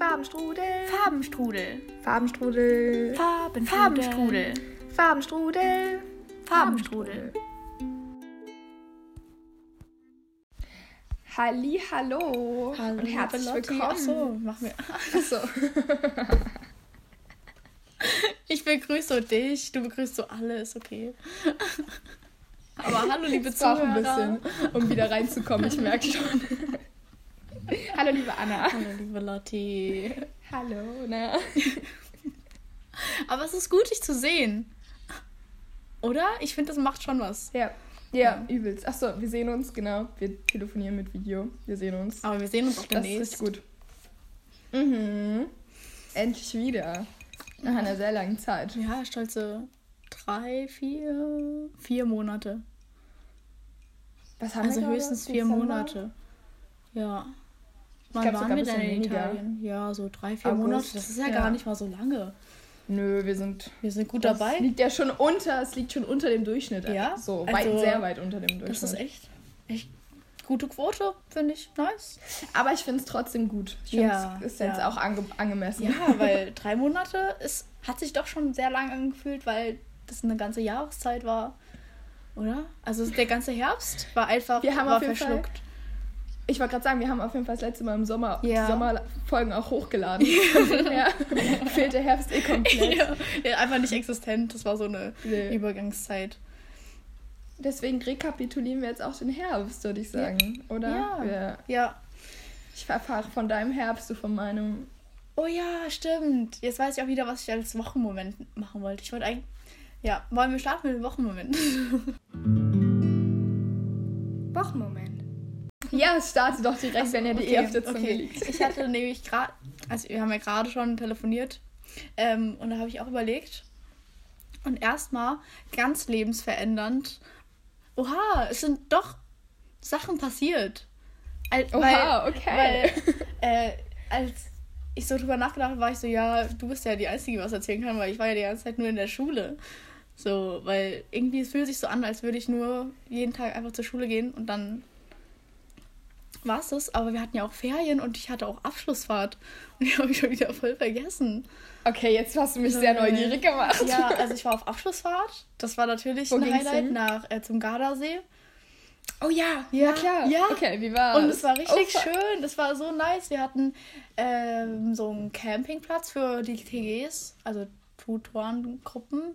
Farbenstrudel. Farbenstrudel. Farbenstrudel. Farben, Farbenstrudel. Farbenstrudel. Farbenstrudel. Halli, hallo. Hallo, und herzlich liebe Lotti. willkommen. Ach so, mach mir. Achso. Ich begrüße dich, du begrüßt so alles, okay. Aber hallo, liebe Zuhörer. ein bisschen, um wieder reinzukommen, ich merke schon. Hallo, liebe Anna. Hallo, liebe Lotti. Hallo, na. Aber es ist gut, dich zu sehen. Oder? Ich finde, das macht schon was. Ja. Ja, übelst. Achso, wir sehen uns, genau. Wir telefonieren mit Video. Wir sehen uns. Aber wir sehen uns auch Das ist demnächst. gut. Mhm. Endlich wieder. Nach einer sehr langen Zeit. Ja, stolze drei, vier, vier Monate. Was haben Also wir höchstens vier? Monate. Ja. Wann glaub waren wir denn in weniger. Italien? Ja, so drei, vier August. Monate. Das ist ja, Ja. gar nicht mal so lange. Nö, wir sind Wir sind gut Das dabei. liegt ja schon unter, es liegt schon unter dem Durchschnitt. Ja? So, Also, weit, sehr weit unter dem Durchschnitt. Das ist echt, echt gute Quote, finde ich. Nice. Aber ich finde es trotzdem gut. Ich Ja, finde es ist ja. jetzt auch ange angemessen. Ja, weil drei Monate ist, hat sich doch schon sehr lang angefühlt, weil das eine ganze Jahreszeit war. Oder? Also der ganze Herbst war einfach Wir haben war jeden Fall- verschluckt. Ich wollte gerade sagen, wir haben auf jeden Fall das letzte Mal im Sommer Ja. Sommerfolgen auch hochgeladen. Dem her fehlt der Herbst eh komplett. Ja, ja, einfach nicht existent. Das war so eine Nee. Übergangszeit. Deswegen rekapitulieren wir jetzt auch den Herbst, würde ich sagen. Oder? Ja. Wir, Ja. ich erfahre von deinem Herbst, du von meinem. Oh ja, stimmt. Jetzt weiß ich auch wieder, was ich als Wochenmoment machen wollte. Ich wollte eigentlich. Ja, wollen wir starten mit dem Wochenmoment? Wochenmoment. Ja, starte doch direkt, wenn er die eh auf der Zunge liegt. Ich hatte nämlich gerade, also wir haben ja gerade schon telefoniert ähm, und da habe ich auch überlegt und erstmal ganz lebensverändernd, oha, es sind doch Sachen passiert. Al- Oha, okay. Weil, äh, als ich so drüber nachgedacht habe, war ich so, ja, du bist ja die Einzige, die was erzählen kann, weil ich war ja die ganze Zeit nur in der Schule. So, weil irgendwie es fühlt sich so an, als würde ich nur jeden Tag einfach zur Schule gehen und dann war es das. Aber wir hatten ja auch Ferien und ich hatte auch Abschlussfahrt. Und die habe ich schon wieder voll vergessen. Okay, jetzt hast du mich sehr neugierig gemacht. Ja, also ich war auf Abschlussfahrt. Das war natürlich Wo ein Highlight hin? nach äh, zum Gardasee. Oh ja, Ja, klar. ja. Okay, wie war Und es war richtig oh, schön, das war so nice. Wir hatten ähm, so einen Campingplatz für die TGs, also Tutorengruppen.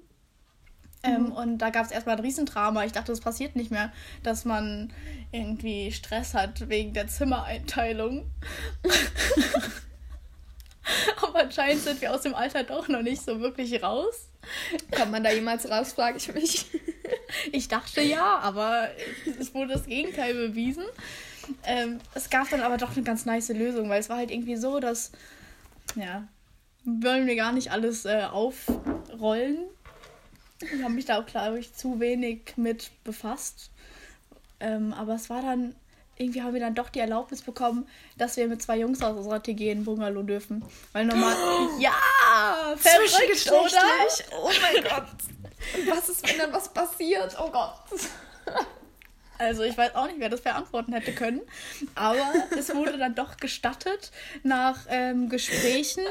Ähm, und da gab es erstmal ein Riesendrama. Ich dachte, das passiert nicht mehr, dass man irgendwie Stress hat wegen der Zimmereinteilung. Aber anscheinend sind wir aus dem Alter doch noch nicht so wirklich raus. Kommt man da jemals raus, frage ich mich. Ich dachte ja, aber es wurde das Gegenteil bewiesen. Ähm, es gab dann aber doch eine ganz nice Lösung, weil es war halt irgendwie so, dass, ja, wollen wir gar nicht alles äh, aufrollen. Ich habe mich da auch, glaube ich, zu wenig mit befasst. Ähm, aber es war dann, irgendwie haben wir dann doch die Erlaubnis bekommen, dass wir mit zwei Jungs aus unserer TG in Bungalow dürfen. Weil normal. Ja! Verrückt, oder? Oh mein Gott. Und was ist, wenn dann was passiert? Oh Gott. Also ich weiß auch nicht, wer das beantworten hätte können. Aber es wurde dann doch gestattet nach ähm, Gesprächen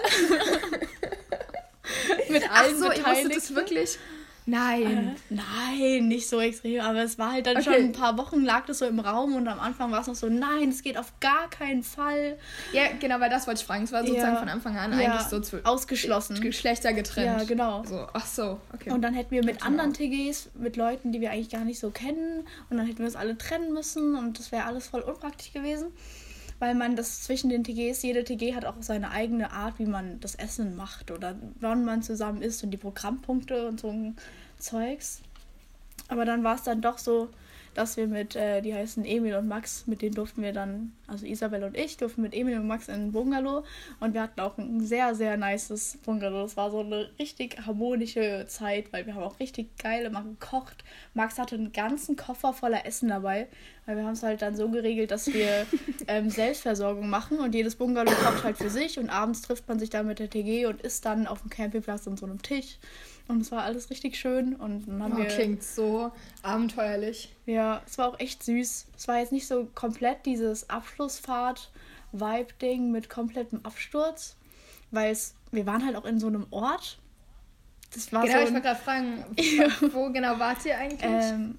mit Ach allen so, ihr wusstet Beteiligten. das wirklich? Nein. Äh, nein, nicht so extrem, aber es war halt dann Okay. schon ein paar Wochen lag das so im Raum und am Anfang war es noch so, nein, es geht auf gar keinen Fall. Ja, genau, weil das wollte ich fragen. Es war sozusagen Ja. von Anfang an Ja, eigentlich so ausgeschlossen. Geschlechter getrennt. Ja, genau. So, ach so, okay. Und dann hätten wir mit Genau. anderen TGs, mit Leuten, die wir eigentlich gar nicht so kennen, und dann hätten wir uns alle trennen müssen und das wäre alles voll unpraktisch gewesen. Weil man das zwischen den TGs, jede TG hat auch seine eigene Art, wie man das Essen macht oder wann man zusammen isst und die Programmpunkte und so ein Zeugs. Aber dann war es dann doch so, dass wir mit, äh, die heißen Emil und Max, mit denen durften wir dann, also Isabel und ich, durften mit Emil und Max in ein Bungalow und wir hatten auch ein sehr, sehr nices Bungalow. Das war so eine richtig harmonische Zeit, weil wir haben auch richtig geil immer gekocht. Max hatte einen ganzen Koffer voller Essen dabei, weil wir haben es halt dann so geregelt, dass wir ähm, Selbstversorgung machen und jedes Bungalow kocht halt für sich und abends trifft man sich dann mit der TG und isst dann auf dem Campingplatz an so einem Tisch. Und es war alles richtig schön und dann haben Oh, wir klingt so abenteuerlich. ja, es war auch echt süß. Es war jetzt nicht so komplett dieses Abschlussfahrt-Vibe-Ding mit komplettem Absturz. weil wir waren halt auch in so einem Ort. Das war genau, so ich ein, wollte gerade fragen, wo genau wart ihr eigentlich? ähm,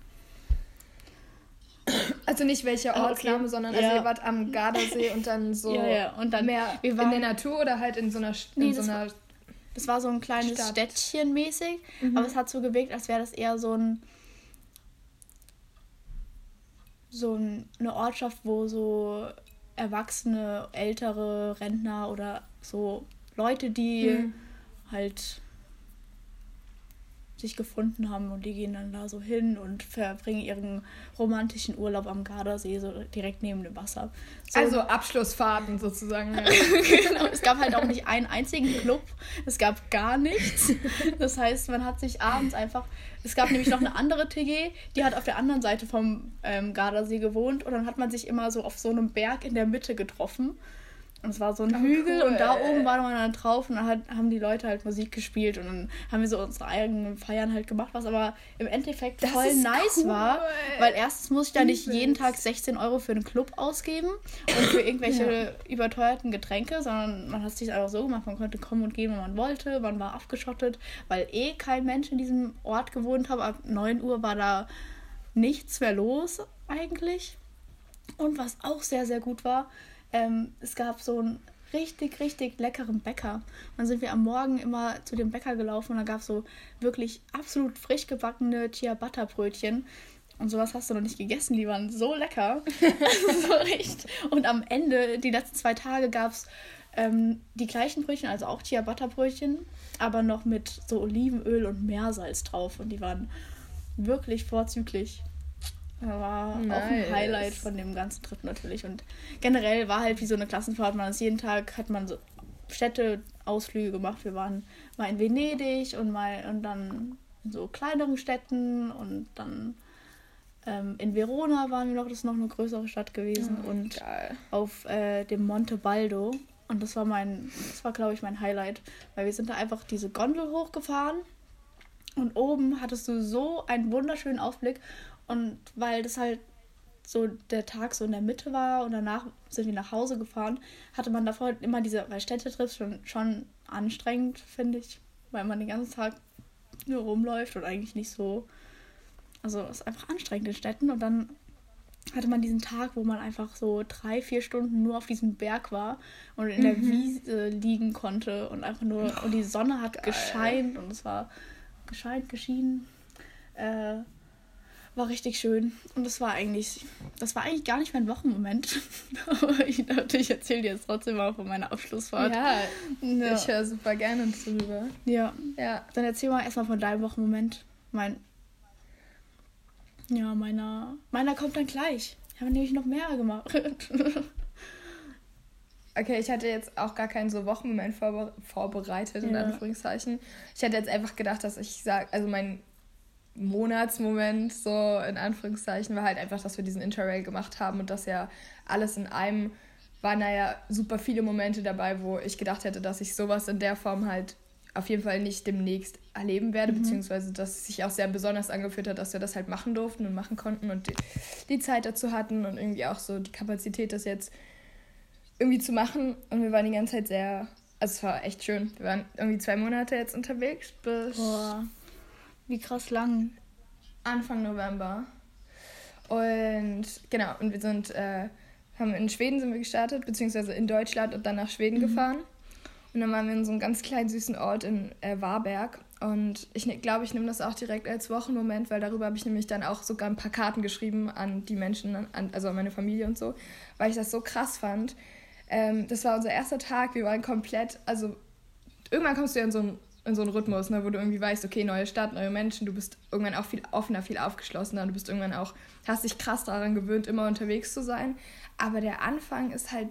also nicht welcher Ah, Ortsname, okay. sondern also Ja. ihr wart am Gardasee und dann so Ja, ja, und dann- mehr wir in waren- der Natur oder halt in so einer, St- Nee, in so einer das war so ein kleines Stadt. Städtchen mäßig, Mhm. aber es hat so gewirkt, als wäre das eher so ein so ein, eine Ortschaft, wo so erwachsene, ältere Rentner oder so Leute, die Mhm. halt sich gefunden haben und die gehen dann da so hin und verbringen ihren romantischen Urlaub am Gardasee, so direkt neben dem Wasser. So, also Abschlussfahrten sozusagen. genau, es gab halt auch nicht einen einzigen Club, es gab gar nichts. Das heißt, man hat sich abends einfach. Es gab nämlich noch eine andere TG, die hat auf der anderen Seite vom ähm, Gardasee gewohnt und dann hat man sich immer so auf so einem Berg in der Mitte getroffen. Und es war so ein Oh, Hügel cool. und da oben war man dann drauf und dann hat, haben die Leute halt Musik gespielt und dann haben wir so unsere eigenen Feiern halt gemacht, was aber im Endeffekt Das voll nice cool. war, weil erstens muss ich da nicht jeden. Tag 16 Euro für einen Club ausgeben und für irgendwelche überteuerten Getränke, sondern man hat sich einfach so gemacht, man konnte kommen und gehen, wenn man wollte, man war abgeschottet, weil eh kein Mensch in diesem Ort gewohnt hat. Ab 9 Uhr war da nichts mehr los eigentlich. Und was auch sehr, sehr gut war, ähm, es gab so einen richtig, richtig leckeren Bäcker. Dann sind wir am Morgen immer zu dem Bäcker gelaufen und da gab es so wirklich absolut frisch gebackene Ciabatta-Brötchen. Und sowas hast du noch nicht gegessen, die waren so lecker. so echt. Und am Ende, die letzten zwei Tage, gab es ähm, die gleichen Brötchen, also auch Ciabatta-Brötchen, aber noch mit so Olivenöl und Meersalz drauf. Und die waren wirklich vorzüglich. War auch ein Nice. Highlight von dem ganzen Trip natürlich. Und generell war halt wie so eine Klassenfahrt. Man ist jeden Tag hat man so Städteausflüge gemacht. Wir waren mal in Venedig und mal und dann in so kleineren Städten und dann ähm, in Verona waren wir noch, das ist noch eine größere Stadt gewesen. und Geil. auf äh, dem Monte Baldo. Und das war mein, das war glaube ich mein Highlight, weil wir sind da einfach diese Gondel hochgefahren und oben hattest du so einen wunderschönen Ausblick und weil das halt so der Tag so in der Mitte war und danach sind wir nach Hause gefahren, hatte man davor immer diese, weil Städtetrips schon, schon anstrengend, finde ich, weil man den ganzen Tag nur rumläuft und eigentlich nicht so, also es ist einfach anstrengend in Städten. Und dann hatte man diesen Tag, wo man einfach so drei, vier Stunden nur auf diesem Berg war und in der Wiese liegen konnte und einfach nur, und die Sonne hat gescheint und es war gescheint, geschienen. Äh, war richtig schön. Und das war eigentlich, das war eigentlich gar nicht mein Wochenmoment. Aber ich dachte, ich erzähle dir jetzt trotzdem mal von meiner Abschlussfahrt. Ja, Ja. ich höre super gerne drüber. ja. Ja. Dann erzähl mal erstmal von deinem Wochenmoment. Mein. Ja, meiner. Meiner kommt dann gleich. Ich habe nämlich noch mehr gemacht. Okay, ich hatte jetzt auch gar keinen so Wochenmoment vorbe vorbereitet, in Ja. Anführungszeichen. Ich hätte jetzt einfach gedacht, dass ich sage, also mein Monatsmoment, so in Anführungszeichen, war halt einfach, dass wir diesen Interrail gemacht haben und dass ja alles in einem waren da ja super viele Momente dabei, wo ich gedacht hätte, dass ich sowas in der Form halt auf jeden Fall nicht demnächst erleben werde, beziehungsweise dass es sich auch sehr besonders angefühlt hat, dass wir das halt machen durften und machen konnten und die, die Zeit dazu hatten und irgendwie auch so die Kapazität, das jetzt irgendwie zu machen. Und wir waren die ganze Zeit sehr, also es war echt schön. Wir waren irgendwie zwei Monate jetzt unterwegs bis Boah. Wie krass lang. Anfang November. Und genau, und wir sind, äh, haben in Schweden sind wir gestartet, beziehungsweise in Deutschland und dann nach Schweden gefahren. Und dann waren wir in so einem ganz kleinen süßen Ort in äh, Warberg. Und ich ne- glaube, ich nehme das auch direkt als Wochenmoment, weil darüber habe ich nämlich dann auch sogar ein paar Karten geschrieben an die Menschen, an, also an meine Familie und so, weil ich das so krass fand. Ähm, das war unser erster Tag, wir waren komplett, also irgendwann kommst du ja in so einen, in so einen Rhythmus, ne, wo du irgendwie weißt, okay, neue Stadt, neue Menschen, du bist irgendwann auch viel offener, viel aufgeschlossener, du bist irgendwann auch, hast dich krass daran gewöhnt, immer unterwegs zu sein. Aber der Anfang ist halt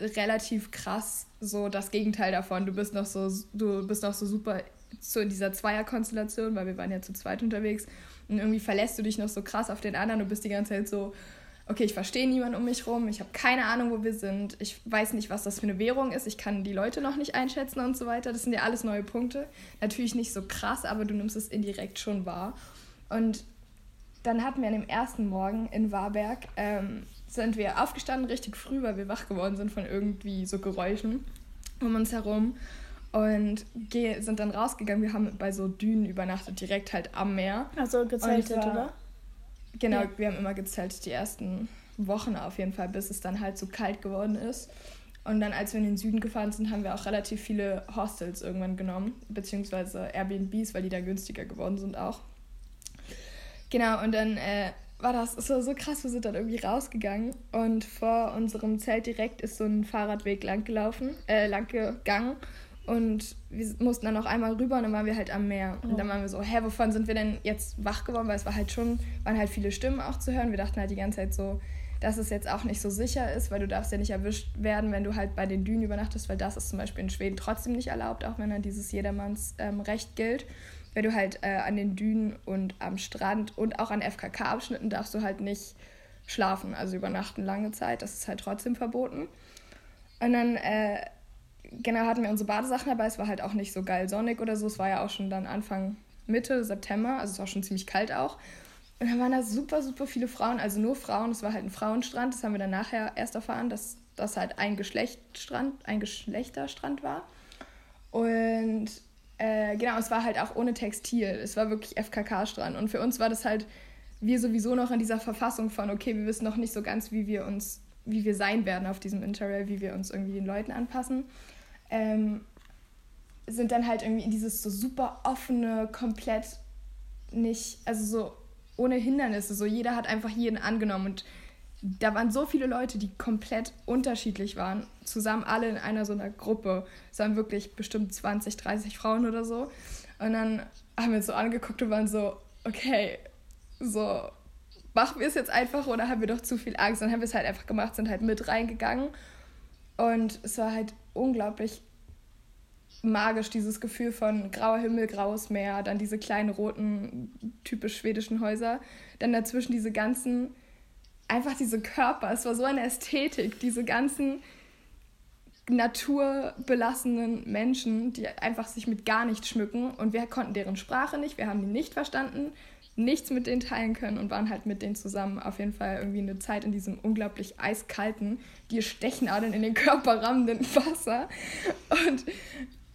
relativ krass so das Gegenteil davon. Du bist noch so, du bist noch so super so in dieser Zweierkonstellation, weil wir waren ja zu zweit unterwegs und irgendwie verlässt du dich noch so krass auf den anderen, du bist die ganze Zeit so, okay, ich verstehe niemanden um mich rum, ich habe keine Ahnung, wo wir sind, ich weiß nicht, was das für eine Währung ist, ich kann die Leute noch nicht einschätzen und so weiter. Das sind ja alles neue Punkte. Natürlich nicht so krass, aber du nimmst es indirekt schon wahr. Und dann hatten wir an dem ersten Morgen in Warberg, ähm, sind wir aufgestanden richtig früh, weil wir wach geworden sind von irgendwie so Geräuschen. um uns herum und sind dann rausgegangen. Wir haben bei so Dünen übernachtet, direkt halt am Meer. Also gezeltet, oder? Genau, ja. wir haben immer gezeltet die ersten Wochen auf jeden Fall, bis es dann halt so kalt geworden ist. Und dann, als wir in den Süden gefahren sind, haben wir auch relativ viele Hostels irgendwann genommen, beziehungsweise Airbnbs, weil die da günstiger geworden sind auch. Genau, und dann äh, war das so, so krass, wir sind dann irgendwie rausgegangen und vor unserem Zelt direkt ist so ein Fahrradweg lang gelaufen, äh, lang gegangen und wir mussten dann noch einmal rüber und dann waren wir halt am Meer. Und oh. dann waren wir so, hä, wovon sind wir denn jetzt wach geworden? Weil es war halt schon, waren halt viele Stimmen auch zu hören. Wir dachten halt die ganze Zeit so, dass es jetzt auch nicht so sicher ist, weil du darfst ja nicht erwischt werden, wenn du halt bei den Dünen übernachtest, weil das ist zum Beispiel in Schweden trotzdem nicht erlaubt, auch wenn dann dieses Jedermanns ähm, Recht gilt. Weil du halt äh, an den Dünen und am Strand und auch an FKK-Abschnitten darfst du halt nicht schlafen, also übernachten lange Zeit. Das ist halt trotzdem verboten. Und dann äh, genau hatten wir unsere Badesachen dabei. Es war halt auch nicht so geil sonnig oder so. Es war ja auch schon dann Anfang Mitte September, also es war schon ziemlich kalt auch. Und dann waren da super, super viele Frauen, also nur Frauen. Es war halt ein Frauenstrand. Das haben wir dann nachher erst erfahren, dass das halt ein Geschlechtstrand, ein Geschlechterstrand war. Und äh, genau, es war halt auch ohne Textil. Es war wirklich FKK-Strand. Und für uns war das halt, wir sowieso noch in dieser Verfassung von, okay, wir wissen noch nicht so ganz, wie wir uns, wie wir sein werden auf diesem Interrail, wie wir uns irgendwie den Leuten anpassen ähm, sind dann halt irgendwie in dieses so super offene, komplett nicht, also so ohne Hindernisse. So jeder hat einfach jeden angenommen und da waren so viele Leute, die komplett unterschiedlich waren, zusammen alle in einer so einer Gruppe. Es waren wirklich bestimmt 20, 30 Frauen oder so. Und dann haben wir uns so angeguckt und waren so, okay, so machen wir es jetzt einfach oder haben wir doch zu viel Angst? Dann haben wir es halt einfach gemacht, sind halt mit reingegangen. Und es war halt unglaublich magisch, dieses Gefühl von grauer Himmel, graues Meer, dann diese kleinen roten, typisch schwedischen Häuser, dann dazwischen diese ganzen, einfach diese Körper, es war so eine Ästhetik, diese ganzen naturbelassenen Menschen, die einfach sich mit gar nichts schmücken. Und wir konnten deren Sprache nicht, wir haben die nicht verstanden, nichts mit denen teilen können und waren halt mit denen zusammen auf jeden Fall irgendwie eine Zeit in diesem unglaublich eiskalten, dir Stechnadeln in den Körper rammenden Wasser. Und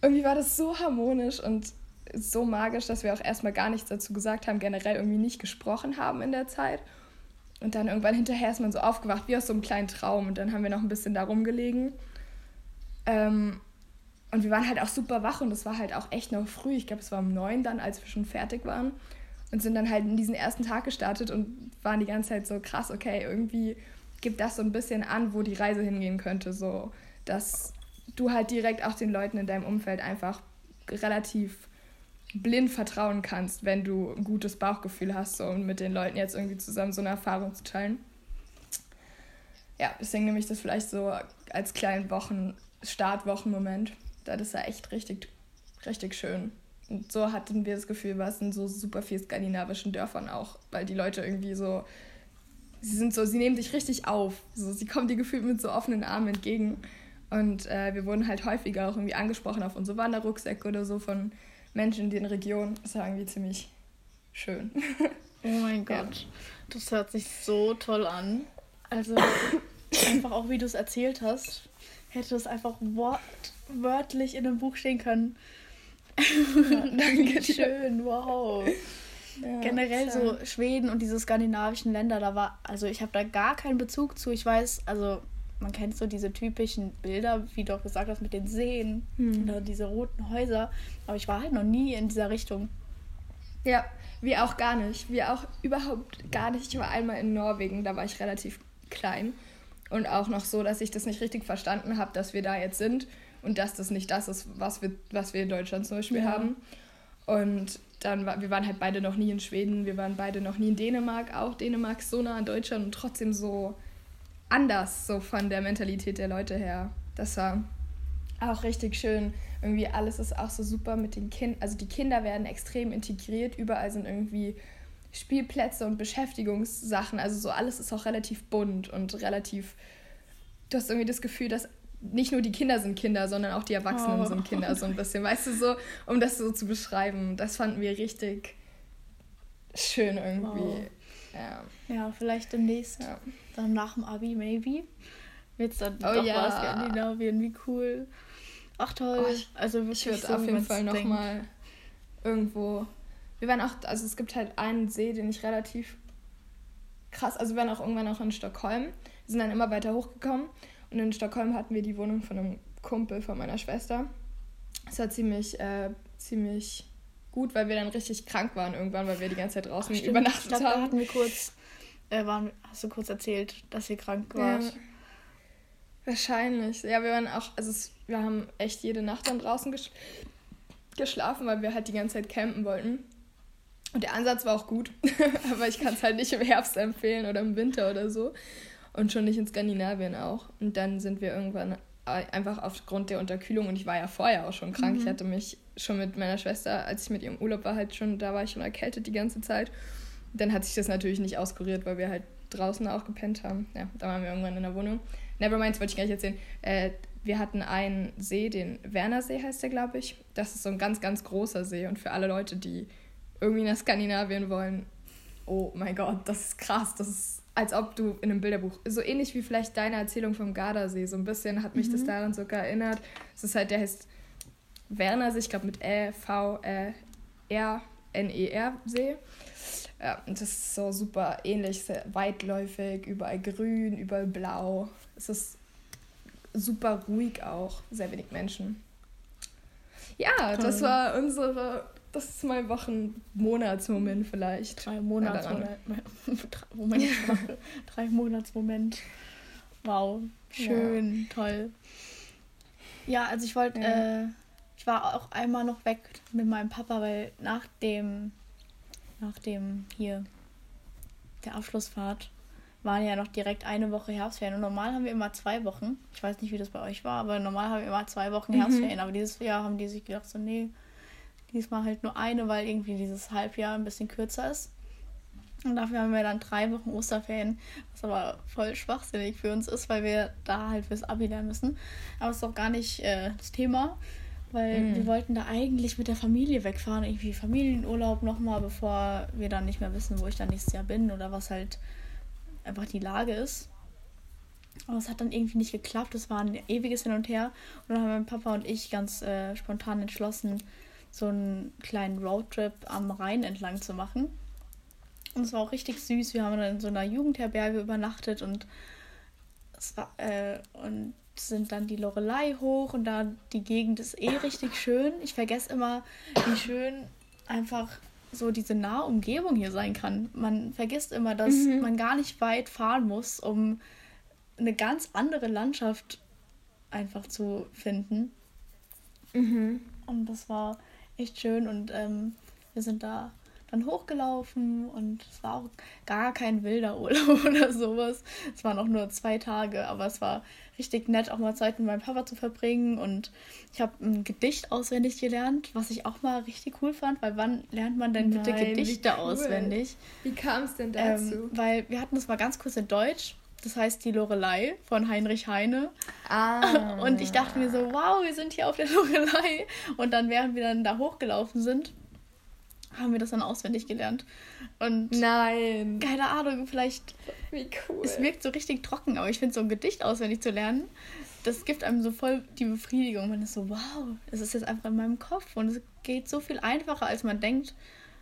irgendwie war das so harmonisch und so magisch, dass wir auch erstmal gar nichts dazu gesagt haben, generell irgendwie nicht gesprochen haben in der Zeit. Und dann irgendwann hinterher ist man so aufgewacht, wie aus so einem kleinen Traum. Und dann haben wir noch ein bisschen da rumgelegen. Ähm, und wir waren halt auch super wach und es war halt auch echt noch früh. Ich glaube, es war um neun dann, als wir schon fertig waren und sind dann halt in diesen ersten Tag gestartet und waren die ganze Zeit so krass, okay, irgendwie gibt das so ein bisschen an, wo die Reise hingehen könnte, so dass du halt direkt auch den Leuten in deinem Umfeld einfach relativ blind vertrauen kannst, wenn du ein gutes Bauchgefühl hast so, und mit den Leuten jetzt irgendwie zusammen so eine Erfahrung zu teilen. Ja, deswegen nehme ich das vielleicht so als kleinen Wochen, Startwochenmoment. Das ist ja echt richtig, richtig schön. Und so hatten wir das Gefühl, war es in so super viel skandinavischen Dörfern auch, weil die Leute irgendwie so, sie sind so, sie nehmen dich richtig auf. So, sie kommen dir gefühlt mit so offenen Armen entgegen. Und äh, wir wurden halt häufiger auch irgendwie angesprochen auf unsere Wanderrucksäcke oder so von Menschen in den Regionen. Das war irgendwie ziemlich schön. Oh mein Gott, ja. das hört sich so toll an. Also einfach auch, wie du es erzählt hast, hätte es einfach wörtlich in einem Buch stehen können. Ja, danke Schön, wow. Ja, Generell so Schweden und diese skandinavischen Länder, da war, also ich habe da gar keinen Bezug zu. Ich weiß, also man kennt so diese typischen Bilder, wie du auch gesagt hast, mit den Seen hm. oder diese roten Häuser. Aber ich war halt noch nie in dieser Richtung. Ja, wir auch gar nicht. Wir auch überhaupt gar nicht. Ich war einmal in Norwegen, da war ich relativ klein. Und auch noch so, dass ich das nicht richtig verstanden habe, dass wir da jetzt sind und dass das nicht das ist, was wir, was wir in Deutschland zum Beispiel ja. haben. Und dann war, wir waren halt beide noch nie in Schweden, wir waren beide noch nie in Dänemark, auch Dänemark so nah an Deutschland und trotzdem so anders, so von der Mentalität der Leute her. Das war auch richtig schön. Irgendwie alles ist auch so super mit den Kindern. Also die Kinder werden extrem integriert, überall sind irgendwie Spielplätze und Beschäftigungssachen. Also so alles ist auch relativ bunt und relativ. Du hast irgendwie das Gefühl, dass nicht nur die Kinder sind Kinder, sondern auch die Erwachsenen oh. sind Kinder, so ein bisschen. Weißt du, so, um das so zu beschreiben. Das fanden wir richtig schön irgendwie. Oh. Ja. ja, vielleicht demnächst. Ja. Dann nach dem Abi, maybe. Es dann oh, doch ja. Skandinavien, wie cool. Ach toll. Oh, ich, also wirklich ich würde so, auf jeden Fall nochmal irgendwo. Wir waren auch, also es gibt halt einen See, den ich relativ krass, also wir waren auch irgendwann auch in Stockholm. Sind dann immer weiter hochgekommen und in Stockholm hatten wir die Wohnung von einem Kumpel von meiner Schwester. Es war ziemlich, äh, ziemlich gut, weil wir dann richtig krank waren irgendwann, weil wir die ganze Zeit draußen Ach, übernachtet ich glaub, haben. Da hatten wir kurz, äh, waren, hast du kurz erzählt, dass ihr krank warst. Ja. Wahrscheinlich. Ja, wir waren auch, also es, wir haben echt jede Nacht dann draußen ges geschlafen, weil wir halt die ganze Zeit campen wollten. Und der Ansatz war auch gut, aber ich kann es halt nicht im Herbst empfehlen oder im Winter oder so. Und schon nicht in Skandinavien auch. Und dann sind wir irgendwann einfach aufgrund der Unterkühlung und ich war ja vorher auch schon krank. Mhm. Ich hatte mich schon mit meiner Schwester, als ich mit ihrem Urlaub war, halt schon, da war ich schon erkältet die ganze Zeit. Dann hat sich das natürlich nicht auskuriert, weil wir halt draußen auch gepennt haben. Ja, da waren wir irgendwann in der Wohnung. Nevermind, wollte ich gar nicht erzählen. Äh, wir hatten einen See, den Wernersee heißt der, glaube ich. Das ist so ein ganz, ganz großer See. Und für alle Leute, die irgendwie nach Skandinavien wollen, oh mein Gott, das ist krass. Das ist, als ob du in einem Bilderbuch, so ähnlich wie vielleicht deine Erzählung vom Gardasee, so ein bisschen hat mich mhm. das daran sogar erinnert. Es ist halt, der heißt Wernersee, ich glaube mit Ä, V, Ä, R, N, E, R See. Ja, und das ist so super ähnlich, sehr weitläufig, überall grün, überall blau. Es ist super ruhig auch, sehr wenig Menschen. Ja, Toll. das war unsere, das ist mein Wochen-Monatsmoment vielleicht. Drei Monatsmoment. Moment, drei Monatsmoment. Wow, schön, ja. toll. Ja, also ich wollte, ja. äh, ich war auch einmal noch weg mit meinem Papa, weil nach dem, nach dem hier, der Abschlussfahrt, waren ja noch direkt eine Woche Herbstferien. Und normal haben wir immer zwei Wochen. Ich weiß nicht, wie das bei euch war, aber normal haben wir immer zwei Wochen mhm. Herbstferien. Aber dieses Jahr haben die sich gedacht, so, nee, diesmal halt nur eine, weil irgendwie dieses Halbjahr ein bisschen kürzer ist. Und dafür haben wir dann drei Wochen Osterferien, was aber voll schwachsinnig für uns ist, weil wir da halt fürs Abi lernen müssen. Aber es ist auch gar nicht äh, das Thema, weil mhm. wir wollten da eigentlich mit der Familie wegfahren, irgendwie Familienurlaub nochmal, bevor wir dann nicht mehr wissen, wo ich dann nächstes Jahr bin oder was halt einfach die Lage ist. Aber es hat dann irgendwie nicht geklappt. Es war ein ewiges Hin und Her. Und dann haben mein Papa und ich ganz äh, spontan entschlossen, so einen kleinen Roadtrip am Rhein entlang zu machen. Und es war auch richtig süß. Wir haben dann in so einer Jugendherberge übernachtet und es war äh, und sind dann die Lorelei hoch und da die Gegend ist eh richtig schön. Ich vergesse immer, wie schön einfach so diese nahe Umgebung hier sein kann. Man vergisst immer, dass mhm. man gar nicht weit fahren muss, um eine ganz andere Landschaft einfach zu finden. Mhm. Und das war echt schön und ähm, wir sind da dann hochgelaufen und es war auch gar kein wilder Urlaub oder sowas. Es waren auch nur zwei Tage, aber es war richtig nett, auch mal Zeit mit meinem Papa zu verbringen. Und ich habe ein Gedicht auswendig gelernt, was ich auch mal richtig cool fand, weil wann lernt man denn bitte Nein, Gedichte wie cool. auswendig? Wie kam es denn dazu? Ähm, weil wir hatten das mal ganz kurz in Deutsch. Das heißt Die Lorelei von Heinrich Heine. Ah. Und ich dachte mir so, wow, wir sind hier auf der Lorelei. Und dann, während wir dann da hochgelaufen sind, haben wir das dann auswendig gelernt. Und Nein. Keine Ahnung, vielleicht. Wie cool. Es wirkt so richtig trocken, aber ich finde so ein Gedicht auswendig zu lernen, das gibt einem so voll die Befriedigung. Man ist so, wow, es ist jetzt einfach in meinem Kopf und es geht so viel einfacher, als man denkt,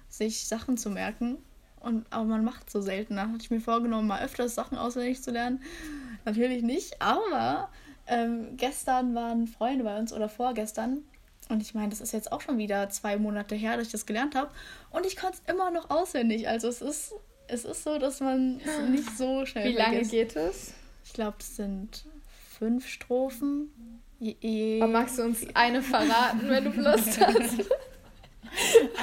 sich Sachen zu merken. Und, aber man macht so selten. Da hatte ich mir vorgenommen, mal öfters Sachen auswendig zu lernen. Natürlich nicht, aber ähm, gestern waren Freunde bei uns oder vorgestern und ich meine, das ist jetzt auch schon wieder zwei Monate her, dass ich das gelernt habe. Und ich kann es immer noch auswendig. Also es ist, es ist so, dass man es nicht so schnell Wie lange geht es? Ich glaube, es sind fünf Strophen. Je, je Aber magst du uns eine verraten, wenn du Lust hast? Also.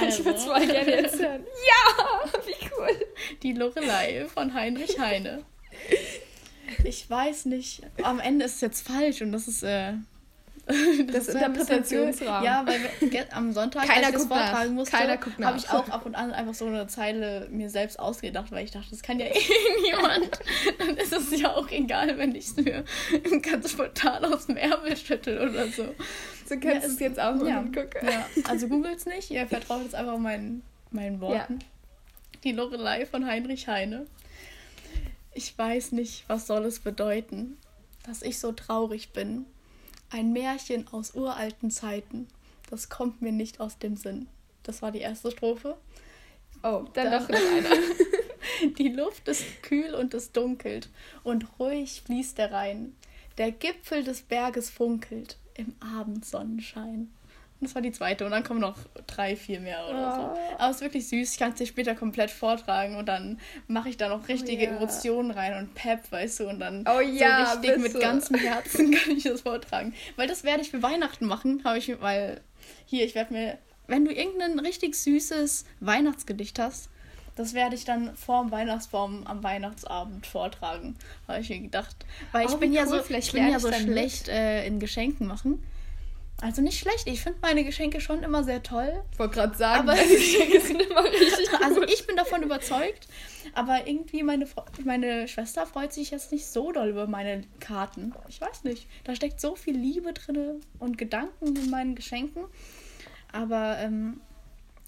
Ich würde es mal gerne jetzt hören. Ja, wie cool. Die Lorelei von Heinrich Heine. Ich weiß nicht. Am Ende ist es jetzt falsch und das ist äh, das, das Interpretationsrahmen. Ja, weil wir, am Sonntag, Keiner als ich das vortragen musste, habe ich auch ab und an einfach so eine Zeile mir selbst ausgedacht, weil ich dachte, das kann ja eh niemand. Dann ist es ja auch egal, wenn ich es mir ganz spontan aus dem Ärmel schüttel oder so. So kannst ja, du es jetzt auch mal ja, gucken. Ja, also googelt es nicht, ihr vertraut jetzt einfach meinen, meinen Worten. Ja. Die Lorelei von Heinrich Heine. Ich weiß nicht, was soll es bedeuten, dass ich so traurig bin Ein Märchen aus uralten Zeiten. Das kommt mir nicht aus dem Sinn. Das war die erste Strophe. Oh, dann, dann noch einer. die Luft ist kühl und es dunkelt und ruhig fließt der Rhein. Der Gipfel des Berges funkelt im Abendsonnenschein. Das war die zweite. Und dann kommen noch drei, vier mehr oder so. Oh. Aber es ist wirklich süß. Ich kann es dir später komplett vortragen und dann mache ich da noch richtige oh, ja. Emotionen rein und Pep, weißt du, und dann oh, ja, so richtig mit ganzem Herzen kann ich das vortragen. Weil das werde ich für Weihnachten machen, habe ich, weil hier, ich werde mir, wenn du irgendein richtig süßes Weihnachtsgedicht hast, das werde ich dann vorm Weihnachtsbaum am Weihnachtsabend vortragen, habe ich mir gedacht. Weil ich oh, bin, cool. ja so, ich bin ja so schlecht äh, in Geschenken machen. Also nicht schlecht. Ich finde meine Geschenke schon immer sehr toll. Ich wollte gerade sagen, aber meine Geschenke sind immer richtig Also ich bin davon überzeugt. Aber irgendwie meine, meine Schwester freut sich jetzt nicht so doll über meine Karten. Ich weiß nicht. Da steckt so viel Liebe drin und Gedanken in meinen Geschenken. Aber ähm,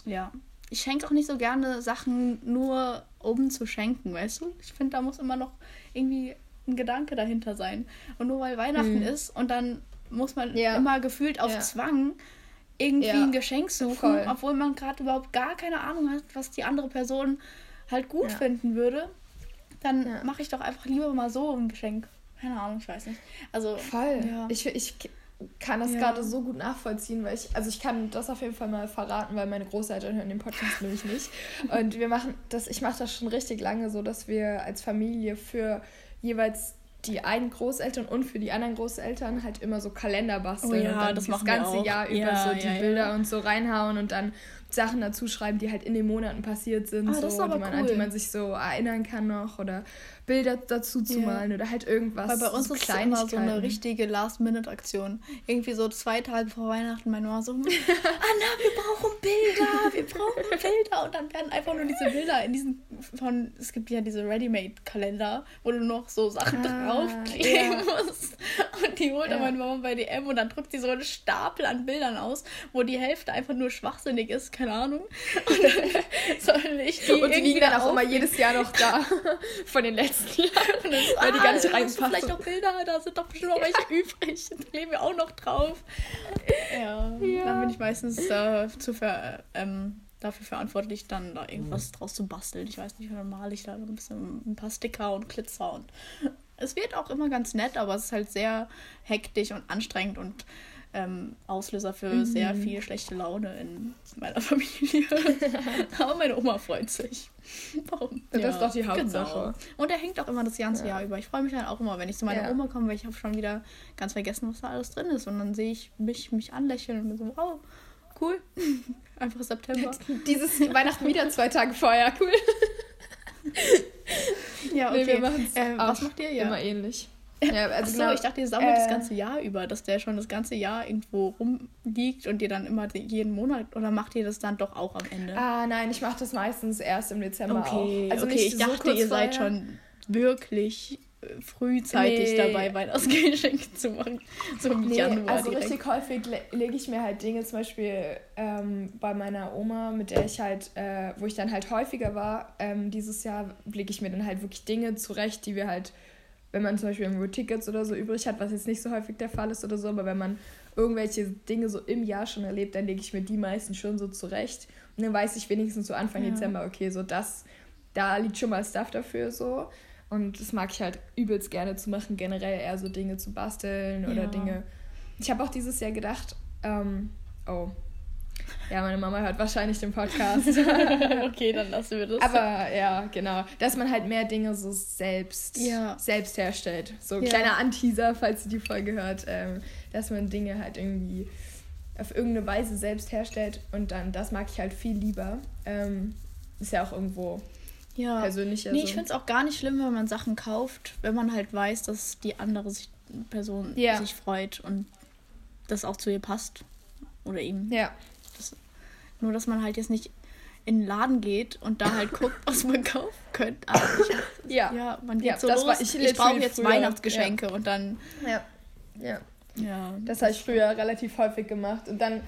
ja, ich schenke auch nicht so gerne Sachen nur um zu schenken, weißt du? Ich finde, da muss immer noch irgendwie ein Gedanke dahinter sein. Und nur weil Weihnachten hm. ist und dann muss man ja. immer gefühlt auf ja. Zwang irgendwie ja. ein Geschenk suchen, Voll. obwohl man gerade überhaupt gar keine Ahnung hat, was die andere Person halt gut finden würde. Dann mache ich doch einfach lieber mal so ein Geschenk. Keine Ahnung, ich weiß nicht. Also voll. Ich, ich kann das gerade so gut nachvollziehen, weil ich, also ich kann das auf jeden Fall mal verraten, weil meine Großeltern hören den Podcast nämlich nicht. Und wir machen das, ich mache das schon richtig lange so, dass wir als Familie für jeweils die einen Großeltern und für die anderen Großeltern halt immer so Kalender basteln oh ja, und dann das, das ganze Jahr über ja, so die ja, Bilder und so reinhauen und dann Sachen dazu schreiben, die halt in den Monaten passiert sind, ah, so, die man, cool. an die man sich so erinnern kann noch oder Bilder dazu zu yeah. malen oder halt irgendwas. Weil bei uns so ist es immer so eine richtige Last-Minute-Aktion. Irgendwie so zwei Tage vor Weihnachten, meine Mama so, Anna, wir brauchen Bilder, wir brauchen Bilder. Und dann werden einfach nur diese Bilder in diesen, von, es gibt ja diese Ready-Made-Kalender, wo du noch so Sachen ah, draufkleben yeah. musst. Und die holt dann meine Mama bei DM und dann drückt sie so einen Stapel an Bildern aus, wo die Hälfte einfach nur schwachsinnig ist, keine Ahnung. Und dann soll ich die Und die liegen dann auch immer jedes Jahr noch da von den letzten letzten Jahren. Weil die gar nicht reinpassen. Vielleicht noch Bilder, da sind doch bestimmt noch welche übrig. Da kleben wir auch noch drauf. Ja, ja. dann bin ich meistens äh, zu ver, ähm, dafür verantwortlich, dann da irgendwas mhm. draus zu basteln. Ich weiß nicht, dann male ich da ein bisschen ein paar Sticker und Glitzer und es wird auch immer ganz nett, aber es ist halt sehr hektisch und anstrengend und ähm, Auslöser für mhm. sehr viel schlechte Laune in meiner Familie. Aber meine Oma freut sich. Warum? Das ja, ist doch die Hauptsache. Genau. Und er hängt auch immer das ganze ja. Jahr über. Ich freue mich dann auch immer, wenn ich zu meiner ja. Oma komme, weil ich habe schon wieder ganz vergessen, was da alles drin ist. Und dann sehe ich mich, mich anlächeln und bin so, wow, cool. Einfach September. Dieses Weihnachten wieder zwei Tage vorher, cool. ja, okay. Nee, wir äh, was macht ihr? Ja. Immer ähnlich. Ja, also Achso, ich dachte, ihr sammelt äh, das ganze Jahr über, dass der schon das ganze Jahr irgendwo rumliegt und ihr dann immer jeden Monat oder macht ihr das dann doch auch am Ende? Ah, nein, ich mache das meistens erst im Dezember okay, auch. Also okay, ich dachte, so ihr seid schon wirklich äh, frühzeitig nee. dabei, Weihnachtsgeschenke zu machen. So im nee, Januar. Also direkt. richtig häufig le lege ich mir halt Dinge, zum Beispiel ähm, bei meiner Oma, mit der ich halt, äh, wo ich dann halt häufiger war, ähm, dieses Jahr lege ich mir dann halt wirklich Dinge zurecht, die wir halt wenn man zum Beispiel irgendwo Tickets oder so übrig hat, was jetzt nicht so häufig der Fall ist oder so, aber wenn man irgendwelche Dinge so im Jahr schon erlebt, dann lege ich mir die meisten schon so zurecht. Und dann weiß ich wenigstens so Anfang ja. Dezember, okay, so das, da liegt schon mal Stuff dafür so. Und das mag ich halt übelst gerne zu machen, generell eher so Dinge zu basteln oder ja. Dinge. Ich habe auch dieses Jahr gedacht, ähm, oh, ja, meine Mama hört wahrscheinlich den Podcast. okay, dann lassen wir das. Aber ja, genau. Dass man halt mehr Dinge so selbst, ja. selbst herstellt. So ein ja. kleiner Anteaser, falls ihr die Folge hört, ähm, dass man Dinge halt irgendwie auf irgendeine Weise selbst herstellt. Und dann, das mag ich halt viel lieber. Ähm, ist ja auch irgendwo ja. persönlich. Also. Nee, ich finde es auch gar nicht schlimm, wenn man Sachen kauft, wenn man halt weiß, dass die andere sich, Person ja. sich freut und das auch zu ihr passt. Oder ihm. Ja. Nur, dass man halt jetzt nicht in den Laden geht und da halt guckt, was man kaufen könnte. Aber ich, ja. ja, man geht ja, so los. ich, ich brauche jetzt früher. Weihnachtsgeschenke ja. und dann. Ja. Ja. ja das habe ich früher relativ häufig gemacht. Und dann